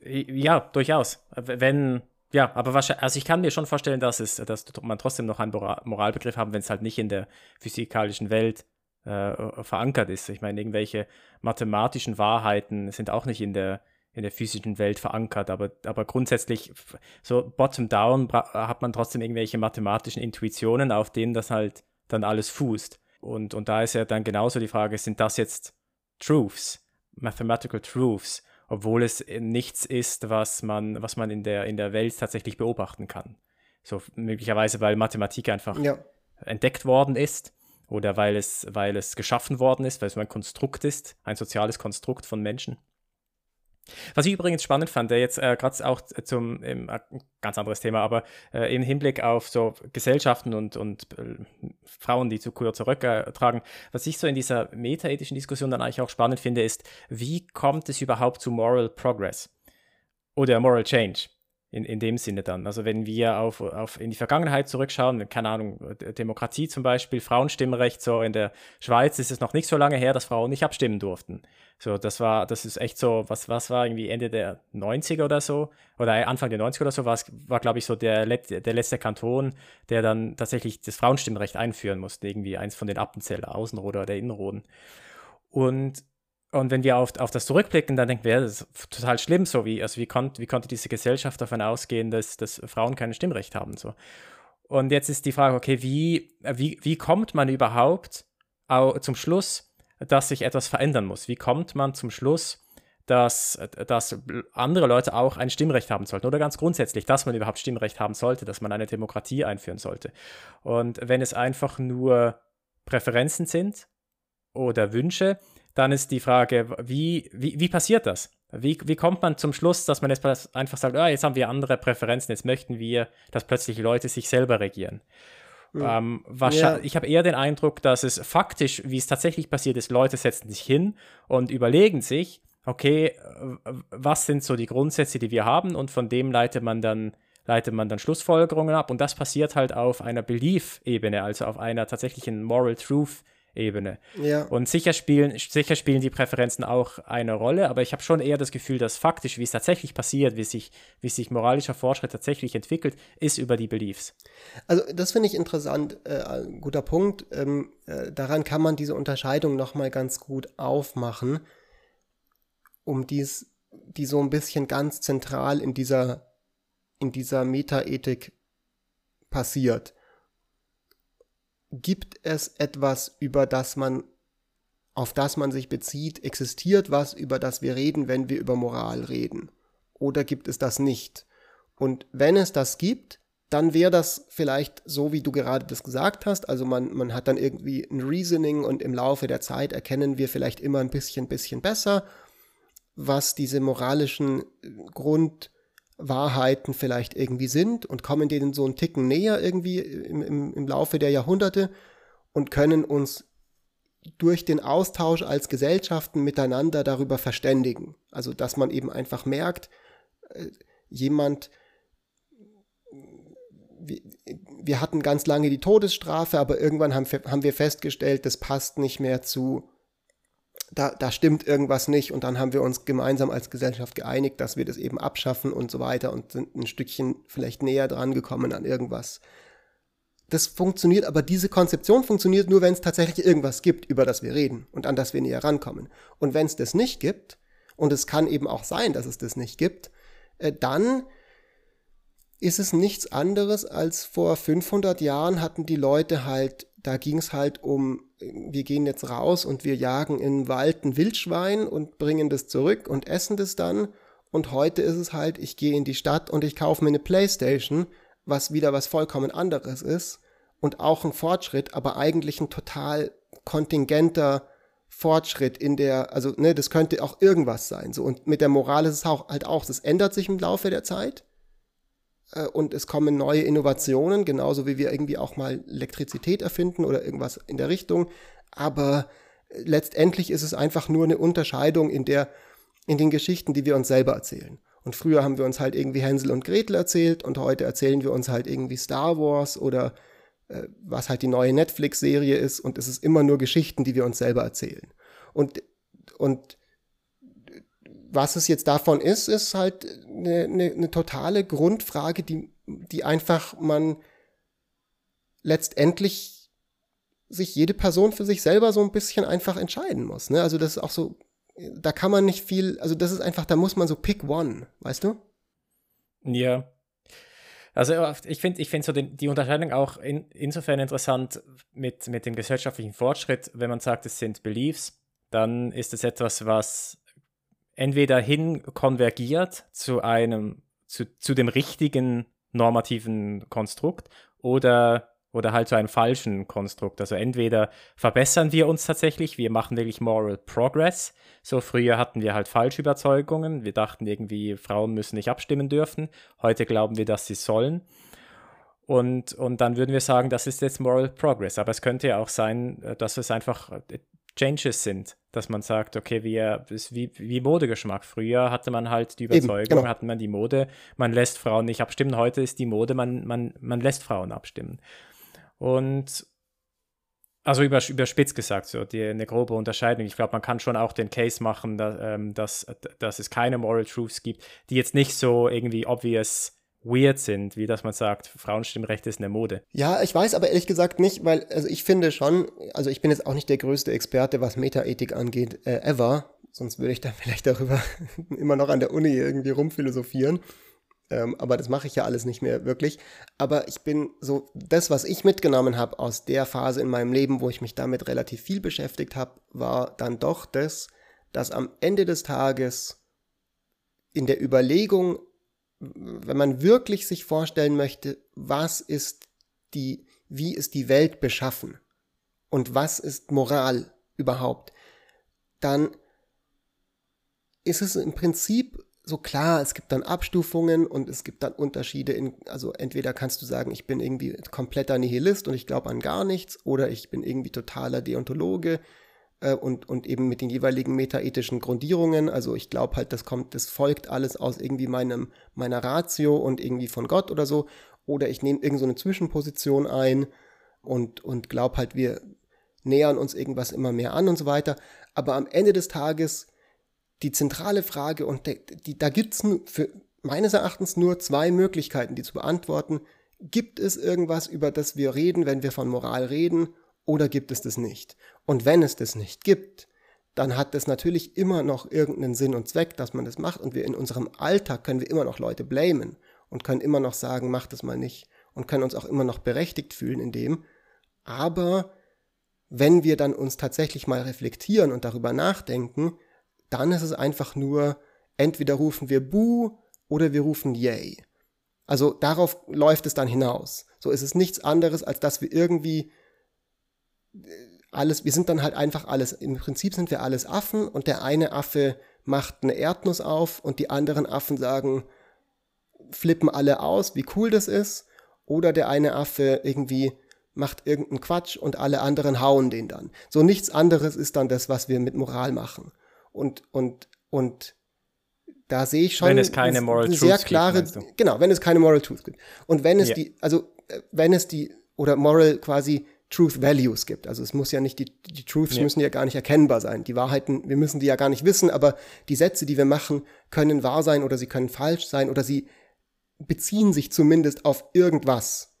Ja, durchaus. Wenn, ja, aber wahrscheinlich, also ich kann mir schon vorstellen, dass es, dass man trotzdem noch einen Moralbegriff haben, wenn es halt nicht in der physikalischen Welt äh, verankert ist. Ich meine, irgendwelche mathematischen Wahrheiten sind auch nicht in der, in der physischen Welt verankert, aber, aber grundsätzlich, so bottom-down, hat man trotzdem irgendwelche mathematischen Intuitionen, auf denen das halt dann alles fußt. Und, und da ist ja dann genauso die Frage, sind das jetzt Truths, Mathematical Truths, obwohl es nichts ist, was man, was man in der, in der Welt tatsächlich beobachten kann. So möglicherweise, weil Mathematik einfach ja. entdeckt worden ist oder weil es, weil es geschaffen worden ist, weil es ein Konstrukt ist, ein soziales Konstrukt von Menschen. Was ich übrigens spannend fand, jetzt äh, gerade auch zum, ähm, ganz anderes Thema, aber äh, im Hinblick auf so Gesellschaften und, und äh, Frauen, die zu Kur zurücktragen, was ich so in dieser metaethischen Diskussion dann eigentlich auch spannend finde, ist, wie kommt es überhaupt zu Moral Progress oder Moral Change? In, in dem Sinne dann. Also wenn wir auf, auf in die Vergangenheit zurückschauen, keine Ahnung, Demokratie zum Beispiel, Frauenstimmrecht, so in der Schweiz ist es noch nicht so lange her, dass Frauen nicht abstimmen durften. So, das war, das ist echt so, was, was war irgendwie Ende der 90er oder so, oder Anfang der 90er oder so, war, war glaube ich, so der, der letzte Kanton, der dann tatsächlich das Frauenstimmrecht einführen musste, irgendwie eins von den Appenzeller, Außenroder oder Innenroden. Und und wenn wir auf, auf das zurückblicken, dann denken wir, das ist total schlimm, so wie, also wie, konnt, wie konnte diese Gesellschaft davon ausgehen, dass, dass Frauen kein Stimmrecht haben. So. Und jetzt ist die Frage, okay, wie, wie, wie kommt man überhaupt zum Schluss, dass sich etwas verändern muss? Wie kommt man zum Schluss, dass, dass andere Leute auch ein Stimmrecht haben sollten? Oder ganz grundsätzlich, dass man überhaupt Stimmrecht haben sollte, dass man eine Demokratie einführen sollte. Und wenn es einfach nur Präferenzen sind oder Wünsche, dann ist die Frage, wie, wie, wie passiert das? Wie, wie kommt man zum Schluss, dass man jetzt einfach sagt, ah, jetzt haben wir andere Präferenzen, jetzt möchten wir, dass plötzlich Leute sich selber regieren? Ähm, ja. Ich habe eher den Eindruck, dass es faktisch, wie es tatsächlich passiert ist, Leute setzen sich hin und überlegen sich, okay, was sind so die Grundsätze, die wir haben und von dem leitet man dann leitet man dann Schlussfolgerungen ab und das passiert halt auf einer Belief-Ebene, also auf einer tatsächlichen Moral Truth-Ebene. Ebene. Ja. Und sicher spielen, sicher spielen die Präferenzen auch eine Rolle, aber ich habe schon eher das Gefühl, dass faktisch, wie es tatsächlich passiert, wie sich, wie sich moralischer Fortschritt tatsächlich entwickelt, ist über die Beliefs. Also das finde ich interessant, äh, ein guter Punkt. Ähm, äh, daran kann man diese Unterscheidung nochmal ganz gut aufmachen, um dies, die so ein bisschen ganz zentral in dieser, in dieser Metaethik passiert gibt es etwas, über das man, auf das man sich bezieht? Existiert was, über das wir reden, wenn wir über Moral reden? Oder gibt es das nicht? Und wenn es das gibt, dann wäre das vielleicht so, wie du gerade das gesagt hast. Also man, man hat dann irgendwie ein Reasoning und im Laufe der Zeit erkennen wir vielleicht immer ein bisschen, bisschen besser, was diese moralischen Grund, Wahrheiten vielleicht irgendwie sind und kommen denen so einen Ticken näher irgendwie im, im, im Laufe der Jahrhunderte und können uns durch den Austausch als Gesellschaften miteinander darüber verständigen. Also dass man eben einfach merkt, äh, jemand, wir hatten ganz lange die Todesstrafe, aber irgendwann haben, haben wir festgestellt, das passt nicht mehr zu da, da stimmt irgendwas nicht und dann haben wir uns gemeinsam als Gesellschaft geeinigt, dass wir das eben abschaffen und so weiter und sind ein Stückchen vielleicht näher dran gekommen an irgendwas. Das funktioniert, aber diese Konzeption funktioniert nur, wenn es tatsächlich irgendwas gibt, über das wir reden und an das wir näher rankommen. Und wenn es das nicht gibt, und es kann eben auch sein, dass es das nicht gibt, äh, dann ist es nichts anderes als vor 500 Jahren hatten die Leute halt, da ging es halt um wir gehen jetzt raus und wir jagen im Wald ein Wildschwein und bringen das zurück und essen das dann. Und heute ist es halt, ich gehe in die Stadt und ich kaufe mir eine Playstation, was wieder was vollkommen anderes ist und auch ein Fortschritt, aber eigentlich ein total kontingenter Fortschritt in der, also ne, das könnte auch irgendwas sein. So und mit der Moral ist es auch halt auch, das ändert sich im Laufe der Zeit und es kommen neue Innovationen, genauso wie wir irgendwie auch mal Elektrizität erfinden oder irgendwas in der Richtung. Aber letztendlich ist es einfach nur eine Unterscheidung in der, in den Geschichten, die wir uns selber erzählen. Und früher haben wir uns halt irgendwie Hänsel und Gretel erzählt und heute erzählen wir uns halt irgendwie Star Wars oder äh, was halt die neue Netflix-Serie ist und es ist immer nur Geschichten, die wir uns selber erzählen. Und, und was es jetzt davon ist, ist halt eine, eine, eine totale Grundfrage, die, die einfach man letztendlich sich jede Person für sich selber so ein bisschen einfach entscheiden muss. Ne? Also das ist auch so, da kann man nicht viel, also das ist einfach, da muss man so pick one, weißt du? Ja. Also ich finde ich find so den, die Unterscheidung auch in, insofern interessant mit, mit dem gesellschaftlichen Fortschritt, wenn man sagt, es sind Beliefs, dann ist es etwas, was entweder hin konvergiert zu einem, zu, zu dem richtigen normativen Konstrukt oder oder halt zu einem falschen Konstrukt. Also entweder verbessern wir uns tatsächlich, wir machen wirklich Moral Progress. So früher hatten wir halt falsche Überzeugungen. Wir dachten irgendwie, Frauen müssen nicht abstimmen dürfen. Heute glauben wir, dass sie sollen. Und, und dann würden wir sagen, das ist jetzt Moral Progress. Aber es könnte ja auch sein, äh, dass es einfach äh, Changes sind, dass man sagt, okay, wir, ist wie, wie Modegeschmack. Früher hatte man halt die Überzeugung, Eben, genau. hatte man die Mode, man lässt Frauen nicht abstimmen. Heute ist die Mode, man, man, man lässt Frauen abstimmen. Und also über, überspitzt gesagt, so die, eine grobe Unterscheidung. Ich glaube, man kann schon auch den Case machen, dass, ähm, dass, dass es keine Moral Truths gibt, die jetzt nicht so irgendwie obvious weird sind, wie dass man sagt, Frauenstimmrecht ist eine Mode. Ja, ich weiß aber ehrlich gesagt nicht, weil, also ich finde schon, also ich bin jetzt auch nicht der größte Experte, was Metaethik angeht, äh, ever. Sonst würde ich da vielleicht darüber immer noch an der Uni irgendwie rumphilosophieren. Ähm, aber das mache ich ja alles nicht mehr wirklich. Aber ich bin so, das, was ich mitgenommen habe aus der Phase in meinem Leben, wo ich mich damit relativ viel beschäftigt habe, war dann doch das, dass am Ende des Tages in der Überlegung, wenn man wirklich sich vorstellen möchte, was ist die, wie ist die Welt beschaffen und was ist Moral überhaupt, dann ist es im Prinzip so klar, es gibt dann Abstufungen und es gibt dann Unterschiede in, also entweder kannst du sagen, ich bin irgendwie kompletter Nihilist und ich glaube an gar nichts oder ich bin irgendwie totaler Deontologe äh, und, und eben mit den jeweiligen metaethischen Grundierungen, also ich glaube halt, das kommt, das folgt alles aus irgendwie meinem, meiner Ratio und irgendwie von Gott oder so oder ich nehme irgend so eine Zwischenposition ein und, und glaube halt, wir nähern uns irgendwas immer mehr an und so weiter, aber am Ende des Tages die zentrale Frage, und die, die, da gibt es meines Erachtens nur zwei Möglichkeiten, die zu beantworten. Gibt es irgendwas, über das wir reden, wenn wir von Moral reden, oder gibt es das nicht? Und wenn es das nicht gibt, dann hat das natürlich immer noch irgendeinen Sinn und Zweck, dass man das macht. Und wir in unserem Alltag können wir immer noch Leute blamen und können immer noch sagen, mach das mal nicht. Und können uns auch immer noch berechtigt fühlen in dem. Aber wenn wir dann uns tatsächlich mal reflektieren und darüber nachdenken, dann ist es einfach nur, entweder rufen wir Buh oder wir rufen Yay. Also darauf läuft es dann hinaus. So ist es nichts anderes, als dass wir irgendwie äh, alles, wir sind dann halt einfach alles, im Prinzip sind wir alles Affen und der eine Affe macht eine Erdnuss auf und die anderen Affen sagen, flippen alle aus, wie cool das ist. Oder der eine Affe irgendwie macht irgendeinen Quatsch und alle anderen hauen den dann. So nichts anderes ist dann das, was wir mit Moral machen. Und, und, und da sehe ich schon wenn es keine Moral eine sehr klare, gibt, genau, wenn es keine Moral Truth gibt. Und wenn es yeah. die, also äh, wenn es die, oder Moral quasi Truth Values gibt. Also es muss ja nicht, die, die Truths yeah. müssen ja gar nicht erkennbar sein. Die Wahrheiten, wir müssen die ja gar nicht wissen, aber die Sätze, die wir machen, können wahr sein oder sie können falsch sein oder sie beziehen sich zumindest auf irgendwas.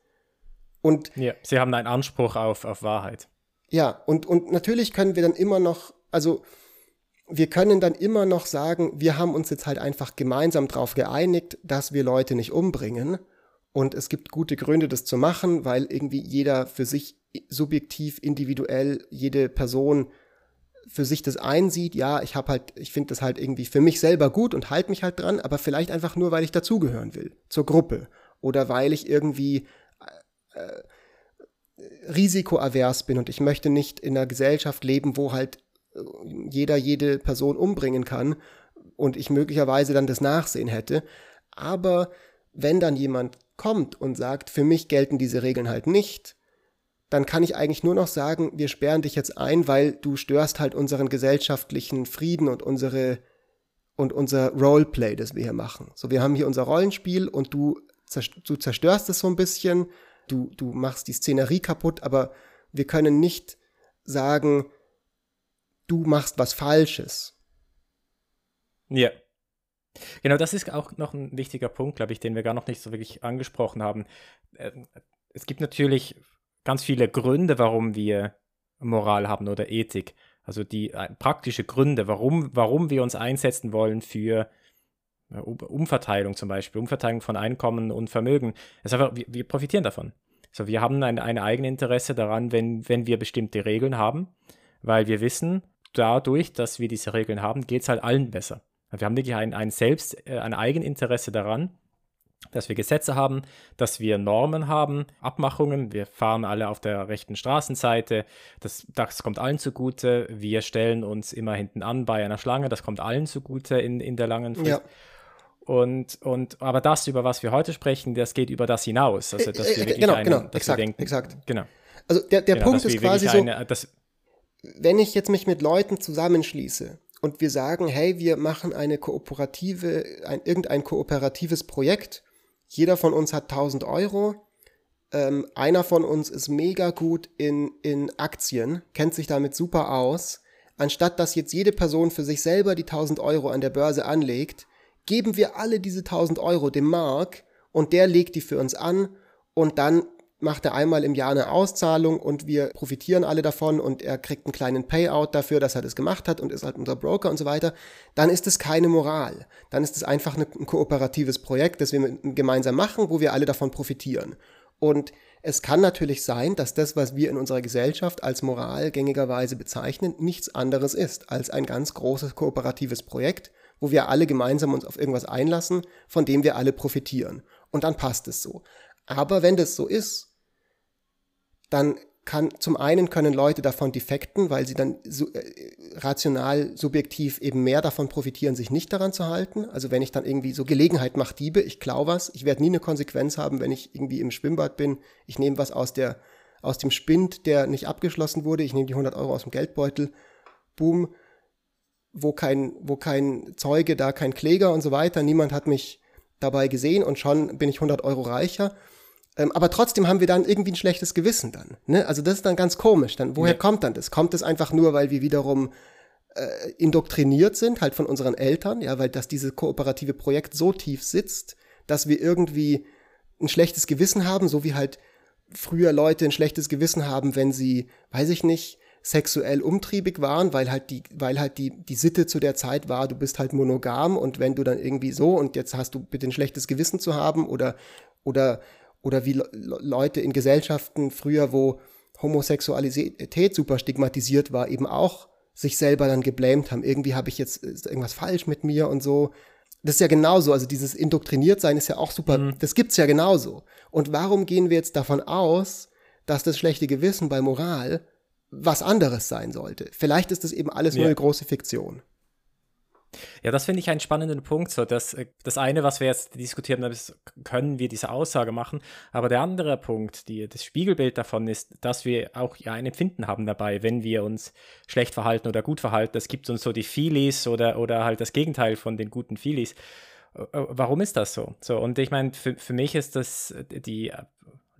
Und ja, sie haben einen Anspruch auf, auf Wahrheit. Ja, und, und natürlich können wir dann immer noch, also wir können dann immer noch sagen, wir haben uns jetzt halt einfach gemeinsam darauf geeinigt, dass wir Leute nicht umbringen. Und es gibt gute Gründe, das zu machen, weil irgendwie jeder für sich subjektiv, individuell, jede Person für sich das einsieht, ja, ich habe halt, ich finde das halt irgendwie für mich selber gut und halte mich halt dran, aber vielleicht einfach nur, weil ich dazugehören will, zur Gruppe. Oder weil ich irgendwie äh, äh risikoavers bin und ich möchte nicht in einer Gesellschaft leben, wo halt jeder jede Person umbringen kann und ich möglicherweise dann das Nachsehen hätte. Aber wenn dann jemand kommt und sagt, für mich gelten diese Regeln halt nicht, dann kann ich eigentlich nur noch sagen, wir sperren dich jetzt ein, weil du störst halt unseren gesellschaftlichen Frieden und unsere und unser Roleplay, das wir hier machen. So, wir haben hier unser Rollenspiel und du, du zerstörst es so ein bisschen, du, du machst die Szenerie kaputt, aber wir können nicht sagen, du machst was Falsches. Ja. Genau, das ist auch noch ein wichtiger Punkt, glaube ich, den wir gar noch nicht so wirklich angesprochen haben. Ähm, es gibt natürlich ganz viele Gründe, warum wir Moral haben oder Ethik. Also die äh, praktische Gründe, warum, warum wir uns einsetzen wollen für äh, Umverteilung zum Beispiel, Umverteilung von Einkommen und Vermögen. Es einfach, wir, wir, profitieren davon. Also wir haben ein, ein Eigeninteresse daran, wenn, wenn wir bestimmte Regeln haben, weil wir wissen, dadurch, dass wir diese Regeln haben, geht es halt allen besser. Wir haben wirklich ein, ein Selbst, äh, ein Eigeninteresse daran, dass wir Gesetze haben, dass wir Normen haben, Abmachungen. Wir fahren alle auf der rechten Straßenseite. Das, das kommt allen zugute. Wir stellen uns immer hinten an bei einer Schlange. Das kommt allen zugute in, in der langen Frist. Ja. Und, und, aber das, über was wir heute sprechen, das geht über das hinaus. Also, dass wir äh, wirklich genau, eine, genau, exakt, denken, exakt. Genau. Also der, der genau, Punkt ist quasi so, eine, wenn ich jetzt mich mit Leuten zusammenschließe und wir sagen, hey, wir machen eine kooperative, ein, irgendein kooperatives Projekt jeder von uns hat 1000 Euro. Ähm, einer von uns ist mega gut in, in Aktien, kennt sich damit super aus. Anstatt dass jetzt jede Person für sich selber die 1000 Euro an der Börse anlegt, geben wir alle diese 1000 Euro dem Mark und der legt die für uns an und dann macht er einmal im Jahr eine Auszahlung und wir profitieren alle davon und er kriegt einen kleinen Payout dafür, dass er das gemacht hat und ist halt unser Broker und so weiter, dann ist es keine Moral. Dann ist es einfach ein kooperatives Projekt, das wir gemeinsam machen, wo wir alle davon profitieren. Und es kann natürlich sein, dass das, was wir in unserer Gesellschaft als Moral gängigerweise bezeichnen, nichts anderes ist als ein ganz großes kooperatives Projekt, wo wir alle gemeinsam uns auf irgendwas einlassen, von dem wir alle profitieren. Und dann passt es so. Aber wenn das so ist, dann kann zum einen können Leute davon defekten, weil sie dann so, äh, rational, subjektiv eben mehr davon profitieren, sich nicht daran zu halten. Also wenn ich dann irgendwie so Gelegenheit mache Diebe, ich klau was, ich werde nie eine Konsequenz haben, wenn ich irgendwie im Schwimmbad bin, ich nehme was aus der aus dem Spind, der nicht abgeschlossen wurde, ich nehme die 100 Euro aus dem Geldbeutel, boom, wo kein, wo kein Zeuge, da kein Kläger und so weiter, niemand hat mich dabei gesehen und schon bin ich 100 Euro reicher. Ähm, aber trotzdem haben wir dann irgendwie ein schlechtes Gewissen dann. Ne? Also das ist dann ganz komisch. Dann, woher ja. kommt dann das? Kommt es einfach nur, weil wir wiederum äh, indoktriniert sind, halt von unseren Eltern, ja, weil das diese kooperative Projekt so tief sitzt, dass wir irgendwie ein schlechtes Gewissen haben, so wie halt früher Leute ein schlechtes Gewissen haben, wenn sie, weiß ich nicht, sexuell umtriebig waren, weil halt die, weil halt die, die Sitte zu der Zeit war, du bist halt monogam und wenn du dann irgendwie so und jetzt hast du bitte ein schlechtes Gewissen zu haben oder, oder oder wie Leute in Gesellschaften früher, wo Homosexualität super stigmatisiert war, eben auch sich selber dann geblämt haben. Irgendwie habe ich jetzt irgendwas falsch mit mir und so. Das ist ja genauso. Also dieses indoktriniert sein ist ja auch super. Mhm. Das gibt's ja genauso. Und warum gehen wir jetzt davon aus, dass das schlechte Gewissen bei Moral was anderes sein sollte? Vielleicht ist das eben alles ja. nur eine große Fiktion. Ja, das finde ich einen spannenden Punkt. So, dass, äh, das eine, was wir jetzt diskutieren, ist, können wir diese Aussage machen. Aber der andere Punkt, die, das Spiegelbild davon ist, dass wir auch ja, ein Empfinden haben dabei, wenn wir uns schlecht verhalten oder gut verhalten. Es gibt uns so die Feelies oder, oder halt das Gegenteil von den guten Feelies. Äh, äh, warum ist das so? So, und ich meine, für, für mich ist das die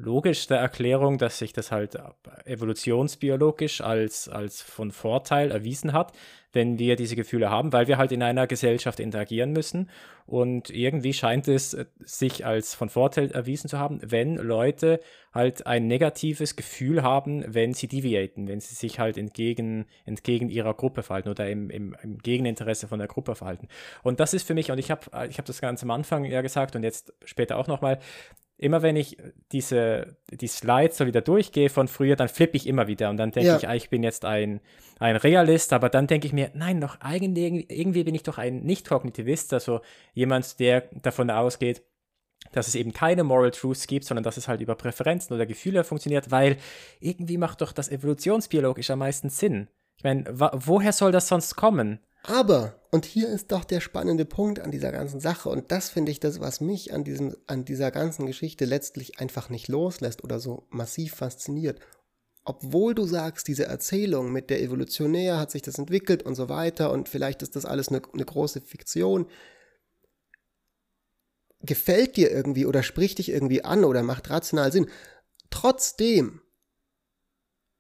logischste Erklärung, dass sich das halt evolutionsbiologisch als, als von Vorteil erwiesen hat, wenn wir diese Gefühle haben, weil wir halt in einer Gesellschaft interagieren müssen. Und irgendwie scheint es äh, sich als von Vorteil erwiesen zu haben, wenn Leute halt ein negatives Gefühl haben, wenn sie deviaten, wenn sie sich halt entgegen, entgegen ihrer Gruppe verhalten oder im, im, im Gegeninteresse von der Gruppe verhalten. Und das ist für mich, und ich habe ich hab das ganz am Anfang ja gesagt und jetzt später auch nochmal, immer wenn ich diese die Slides so wieder durchgehe von früher, dann flippe ich immer wieder und dann denke ja. ich, ah, ich bin jetzt ein, ein Realist, aber dann denke ich mir, nein, doch eigentlich irgendwie bin ich doch ein Nicht-Kognitivist, also jemand, der davon ausgeht, dass es eben keine Moral Truths gibt, sondern dass es halt über Präferenzen oder Gefühle funktioniert, weil irgendwie macht doch das evolutionsbiologisch am meisten Sinn. Ich meine, woher soll das sonst kommen? Aber, und hier ist doch der spannende Punkt an dieser ganzen Sache, und das finde ich das, was mich an, diesem, an dieser ganzen Geschichte letztlich einfach nicht loslässt oder so massiv fasziniert. Obwohl du sagst, diese Erzählung mit der Evolutionär hat sich das entwickelt und so weiter, und vielleicht ist das alles eine, eine große Fiktion, gefällt dir irgendwie oder spricht dich irgendwie an oder macht rational Sinn. Trotzdem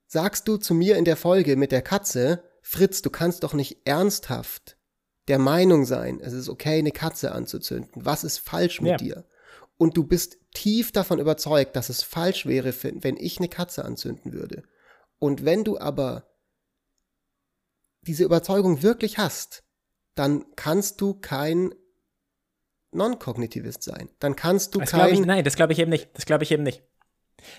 sagst du zu mir in der Folge mit der Katze, Fritz, du kannst doch nicht ernsthaft der Meinung sein, es ist okay, eine Katze anzuzünden. Was ist falsch mit ja. dir? Und du bist tief davon überzeugt, dass es falsch wäre, wenn ich eine Katze anzünden würde. Und wenn du aber diese Überzeugung wirklich hast, dann kannst du kein Non-Kognitivist sein. Dann kannst du das kein. Ich, nein, das glaube ich eben nicht. Das glaube ich eben nicht.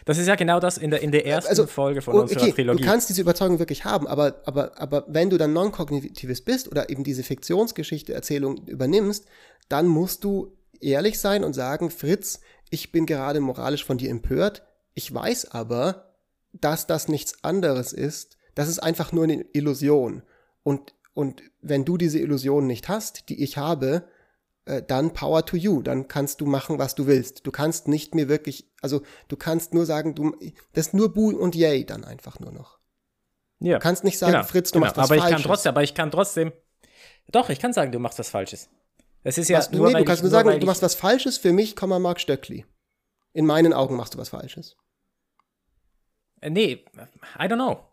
Das ist ja genau das in der, in der ersten also, Folge von unserer okay, Trilogie. Du kannst diese Überzeugung wirklich haben, aber, aber, aber wenn du dann non-kognitives bist oder eben diese Fiktionsgeschichte, Erzählung übernimmst, dann musst du ehrlich sein und sagen, Fritz, ich bin gerade moralisch von dir empört. Ich weiß aber, dass das nichts anderes ist. Das ist einfach nur eine Illusion. Und, und wenn du diese Illusion nicht hast, die ich habe, äh, dann Power to you. Dann kannst du machen, was du willst. Du kannst nicht mehr wirklich, also du kannst nur sagen, du, das ist nur Bu und Yay dann einfach nur noch. Ja. Du kannst nicht sagen, genau, Fritz, du genau. machst was aber Falsches. Ich kann trotzdem, aber ich kann trotzdem, doch, ich kann sagen, du machst was Falsches. Es ist ja was, nur, nee, du kannst nur sagen, du machst was Falsches für mich, Mark Stöckli. In meinen Augen machst du was Falsches. Äh, nee, I don't know.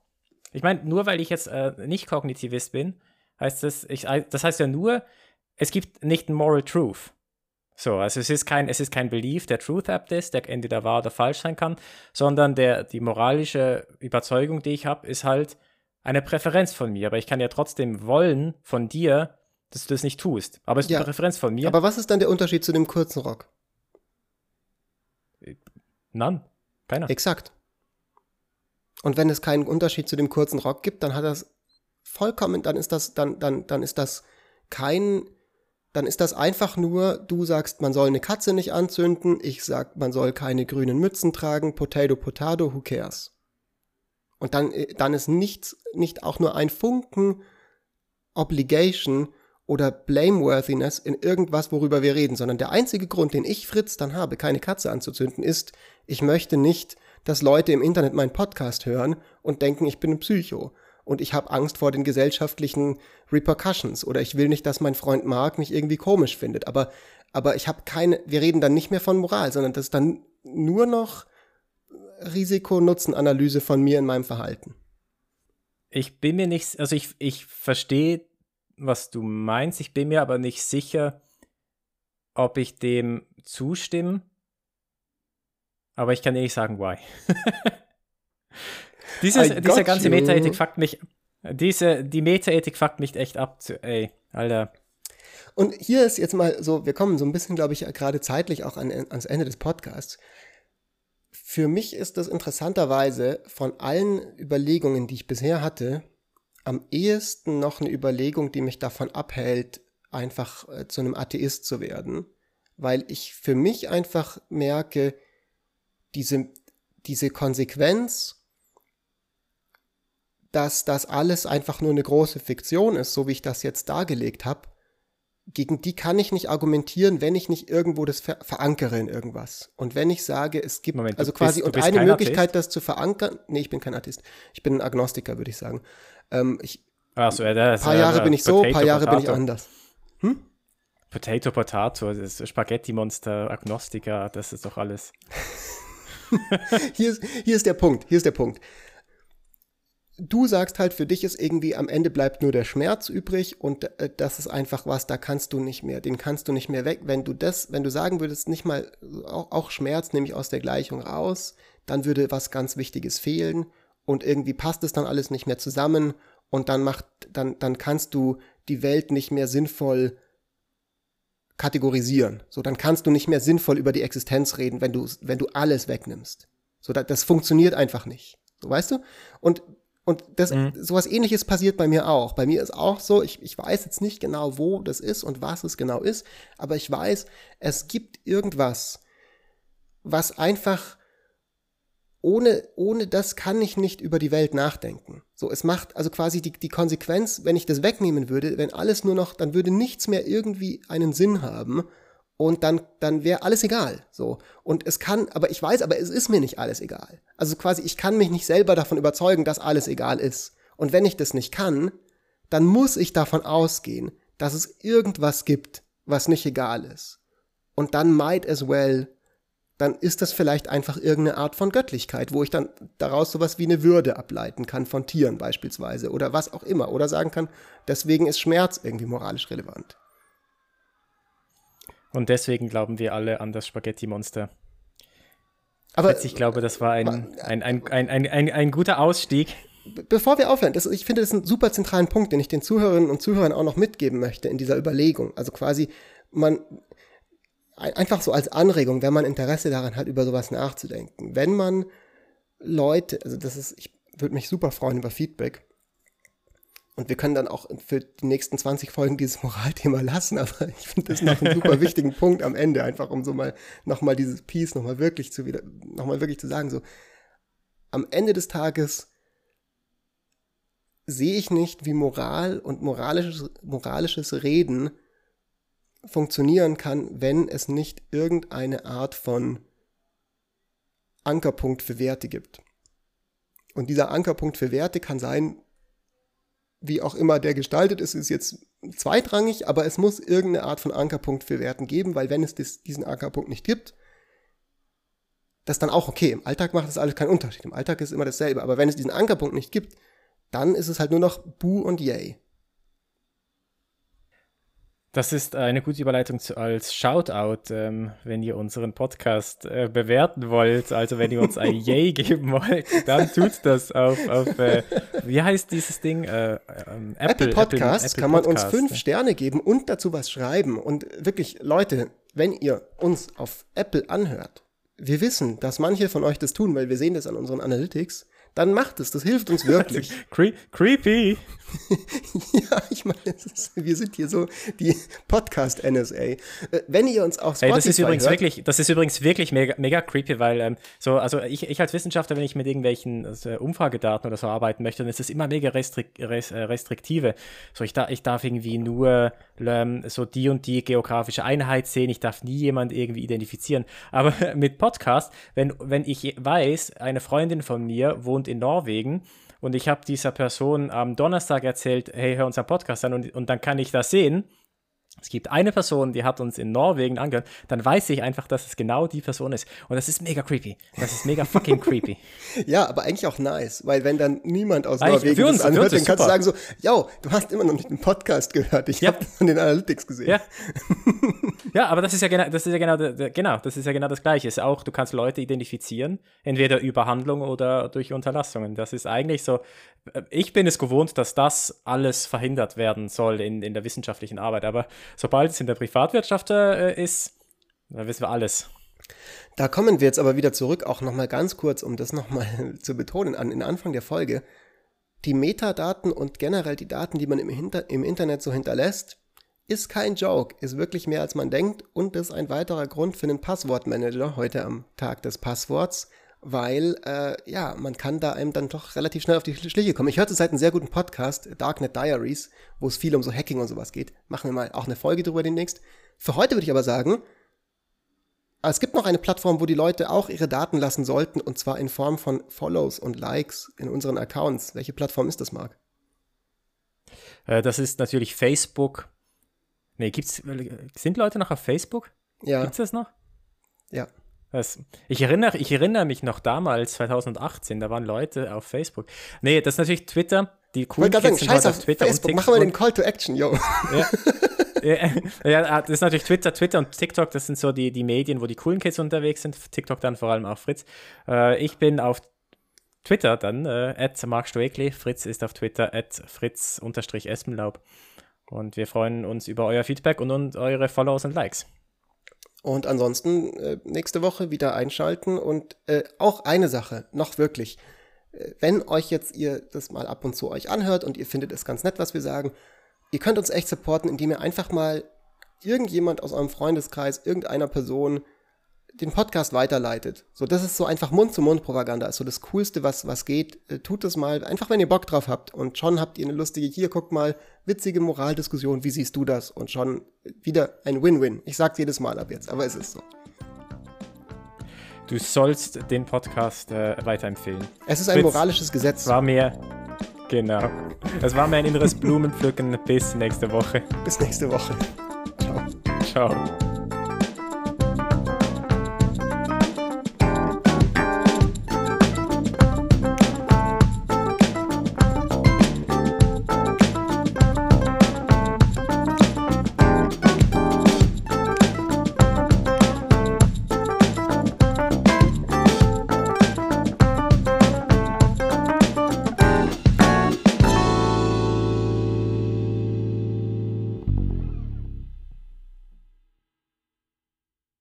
Ich meine, nur weil ich jetzt äh, nicht Kognitivist bin, heißt das, ich, das heißt ja nur, es gibt nicht ein Moral Truth. So, also es ist kein, es ist kein Belief, der Truth App ist, der entweder wahr oder falsch sein kann, sondern der, die moralische Überzeugung, die ich habe, ist halt eine Präferenz von mir. Aber ich kann ja trotzdem wollen von dir, dass du das nicht tust. Aber es ist ja, eine Präferenz von mir. Aber was ist dann der Unterschied zu dem kurzen Rock? None. Keiner. Exakt. Und wenn es keinen Unterschied zu dem kurzen Rock gibt, dann hat das vollkommen, dann ist das, dann, dann, dann ist das kein, dann ist das einfach nur, du sagst, man soll eine Katze nicht anzünden, ich sag, man soll keine grünen Mützen tragen, Potato, Potato, who cares? Und dann, äh, dann ist nichts, nicht auch nur ein Funken Obligation oder Blameworthiness in irgendwas, worüber wir reden, sondern der einzige Grund, den ich, Fritz, dann habe, keine Katze anzuzünden, ist, ich möchte nicht, dass Leute im Internet meinen Podcast hören und denken, ich bin ein Psycho. Und ich habe Angst vor den gesellschaftlichen Repercussions. Oder ich will nicht, dass mein Freund Mark mich irgendwie komisch findet. Aber, aber ich habe keine, wir reden dann nicht mehr von Moral, sondern das ist dann nur noch Risiko-Nutzen-Analyse von mir in meinem Verhalten. Ich bin mir nicht, also ich, ich verstehe, was du meinst. Ich bin mir aber nicht sicher, ob ich dem zustimme. Aber ich kann dir nicht sagen, why. Dieses, dieser ganze Metaethik fuckt mich. Diese, die Metaethik fuckt mich echt ab. Zu, ey, Alter. Und hier ist jetzt mal so, wir kommen so ein bisschen, glaube ich, gerade zeitlich auch an, ans Ende des Podcasts. Für mich ist das interessanterweise von allen Überlegungen, die ich bisher hatte, am ehesten noch eine Überlegung, die mich davon abhält, einfach äh, zu einem Atheist zu werden. Weil ich für mich einfach merke, diese, diese Konsequenz, dass das alles einfach nur eine große Fiktion ist, so wie ich das jetzt dargelegt habe, gegen die kann ich nicht argumentieren, wenn ich nicht irgendwo das ver verankere in irgendwas. Und wenn ich sage, es gibt Moment, also quasi bist, und eine Möglichkeit, Atheist? das zu verankern, nee, ich bin kein Atheist, ich bin ein Agnostiker, würde ich sagen. Ähm, ich, Ach so, ja, das, paar Jahre bin ich so, ein paar Jahre Potato. bin ich anders. Hm? Potato, Potato, das Spaghetti-Monster, Agnostiker, das ist doch alles. hier, ist, hier ist der Punkt, hier ist der Punkt. Du sagst halt, für dich ist irgendwie am Ende bleibt nur der Schmerz übrig und äh, das ist einfach was, da kannst du nicht mehr, den kannst du nicht mehr weg. Wenn du das, wenn du sagen würdest, nicht mal, auch, auch Schmerz nehme ich aus der Gleichung raus, dann würde was ganz Wichtiges fehlen und irgendwie passt es dann alles nicht mehr zusammen und dann macht, dann, dann kannst du die Welt nicht mehr sinnvoll kategorisieren. So, dann kannst du nicht mehr sinnvoll über die Existenz reden, wenn du, wenn du alles wegnimmst. So, das, das funktioniert einfach nicht. So, weißt du? Und, und das, mhm. sowas ähnliches passiert bei mir auch. Bei mir ist auch so, ich, ich weiß jetzt nicht genau, wo das ist und was es genau ist, aber ich weiß, es gibt irgendwas, was einfach ohne, ohne das kann ich nicht über die Welt nachdenken. So, es macht also quasi die, die Konsequenz, wenn ich das wegnehmen würde, wenn alles nur noch, dann würde nichts mehr irgendwie einen Sinn haben und dann, dann wäre alles egal. So. Und es kann, aber ich weiß, aber es ist mir nicht alles egal. Also quasi, ich kann mich nicht selber davon überzeugen, dass alles egal ist. Und wenn ich das nicht kann, dann muss ich davon ausgehen, dass es irgendwas gibt, was nicht egal ist. Und dann might as well dann ist das vielleicht einfach irgendeine Art von Göttlichkeit, wo ich dann daraus sowas wie eine Würde ableiten kann von Tieren beispielsweise oder was auch immer. Oder sagen kann, deswegen ist Schmerz irgendwie moralisch relevant. Und deswegen glauben wir alle an das Spaghetti-Monster. Aber ich glaube, das war ein, ein, ein, ein, ein, ein, ein guter Ausstieg. Bevor wir aufhören, das, ich finde das einen super zentralen Punkt, den ich den Zuhörerinnen und Zuhörern auch noch mitgeben möchte in dieser Überlegung. Also quasi, man, einfach so als Anregung, wenn man Interesse daran hat, über sowas nachzudenken. Wenn man Leute, also das ist, ich würde mich super freuen über Feedback. Und wir können dann auch für die nächsten 20 Folgen dieses Moralthema lassen, aber ich finde das noch einen super wichtigen Punkt am Ende, einfach um so mal nochmal dieses Piece nochmal wirklich zu wieder, nochmal wirklich zu sagen, so, am Ende des Tages sehe ich nicht, wie Moral und moralisches, moralisches Reden funktionieren kann, wenn es nicht irgendeine Art von Ankerpunkt für Werte gibt. Und dieser Ankerpunkt für Werte kann sein, wie auch immer der gestaltet ist, ist jetzt zweitrangig, aber es muss irgendeine Art von Ankerpunkt für Werten geben, weil wenn es das, diesen Ankerpunkt nicht gibt, das dann auch okay. Im Alltag macht das alles keinen Unterschied. Im Alltag ist immer dasselbe. Aber wenn es diesen Ankerpunkt nicht gibt, dann ist es halt nur noch Bu und Yay. Das ist eine gute Überleitung zu, als Shoutout, ähm, wenn ihr unseren Podcast äh, bewerten wollt. Also wenn ihr uns ein Yay geben wollt, dann tut das auf, auf äh, wie heißt dieses Ding? Äh, ähm, Apple, Apple Podcast Apple, kann man Podcast, uns fünf Sterne geben und dazu was schreiben. Und wirklich, Leute, wenn ihr uns auf Apple anhört, wir wissen, dass manche von euch das tun, weil wir sehen das an unseren Analytics dann macht es. Das hilft uns wirklich. Cre creepy. ja, ich meine, wir sind hier so die Podcast-NSA. Äh, wenn ihr uns auch Spotify hey, das ist übrigens hört, wirklich, das ist übrigens wirklich mega, mega creepy, weil ähm, so, also ich, ich als Wissenschaftler, wenn ich mit irgendwelchen also Umfragedaten oder so arbeiten möchte, dann ist es immer mega restrik res äh, restriktive. So, ich, da, ich darf irgendwie nur ähm, so die und die geografische Einheit sehen, ich darf nie jemand irgendwie identifizieren. Aber mit Podcast, wenn, wenn ich weiß, eine Freundin von mir wohnt in Norwegen und ich habe dieser Person am Donnerstag erzählt, hey, hör uns am Podcast an und, und dann kann ich das sehen es gibt eine Person, die hat uns in Norwegen angehört, dann weiß ich einfach, dass es genau die Person ist. Und das ist mega creepy. Das ist mega fucking creepy. ja, aber eigentlich auch nice, weil wenn dann niemand aus eigentlich Norwegen uns, das anhört, dann kannst super. du sagen so, yo, du hast immer noch nicht den Podcast gehört, ich ja. habe von den Analytics gesehen. Ja. ja, aber das ist ja genau, das ist ja genau, genau, das ist ja genau das Gleiche. Ist auch, du kannst Leute identifizieren, entweder über Handlung oder durch Unterlassungen. Das ist eigentlich so, ich bin es gewohnt, dass das alles verhindert werden soll in, in der wissenschaftlichen Arbeit, aber sobald es in der Privatwirtschaft äh, ist, dann wissen wir alles. Da kommen wir jetzt aber wieder zurück, auch nochmal ganz kurz, um das nochmal zu betonen, an den Anfang der Folge. Die Metadaten und generell die Daten, die man im, Hinter im Internet so hinterlässt, ist kein Joke, ist wirklich mehr als man denkt und ist ein weiterer Grund für einen Passwortmanager heute am Tag des Passworts, weil äh, ja, man kann da einem dann doch relativ schnell auf die Schliche kommen. Ich hörte seit einen sehr guten Podcast, Darknet Diaries, wo es viel um so Hacking und sowas geht. Machen wir mal auch eine Folge drüber demnächst. Für heute würde ich aber sagen, es gibt noch eine Plattform, wo die Leute auch ihre Daten lassen sollten, und zwar in Form von Follows und Likes in unseren Accounts. Welche Plattform ist das, Marc? Äh, das ist natürlich Facebook. Nee, gibt's, sind Leute noch auf Facebook? Ja. Gibt's das noch? Ja. Was? Ich, erinnere, ich erinnere mich noch damals, 2018, da waren Leute auf Facebook. Nee, das ist natürlich Twitter. Die coolen Kids sagen, sind halt auf Twitter Facebook. und TikTok. Machen wir den Call to Action, yo. Ja. ja, das ist natürlich Twitter, Twitter und TikTok, das sind so die, die Medien, wo die coolen Kids unterwegs sind. TikTok dann vor allem auch Fritz. Äh, ich bin auf Twitter dann, äh, Mark Stoekli. Fritz ist auf Twitter, at Fritz-Espenlaub. Und wir freuen uns über euer Feedback und, und eure Follows und Likes. Und ansonsten äh, nächste Woche wieder einschalten. Und äh, auch eine Sache, noch wirklich. Äh, wenn euch jetzt ihr das mal ab und zu euch anhört und ihr findet es ganz nett, was wir sagen, ihr könnt uns echt supporten, indem ihr einfach mal irgendjemand aus eurem Freundeskreis, irgendeiner Person den Podcast weiterleitet. So, das ist so einfach Mund-zu-Mund-Propaganda. Ist so das Coolste, was, was geht. Äh, tut es mal, einfach wenn ihr Bock drauf habt. Und schon habt ihr eine lustige, hier, guckt mal, witzige Moraldiskussion, wie siehst du das? Und schon wieder ein Win-Win. Ich sag's jedes Mal ab jetzt, aber es ist so. Du sollst den Podcast äh, weiterempfehlen. Es ist ein Witz, moralisches Gesetz. War mir, genau. Es war mir ein inneres Blumenpflücken. Bis nächste Woche. Bis nächste Woche. Ciao. Ciao.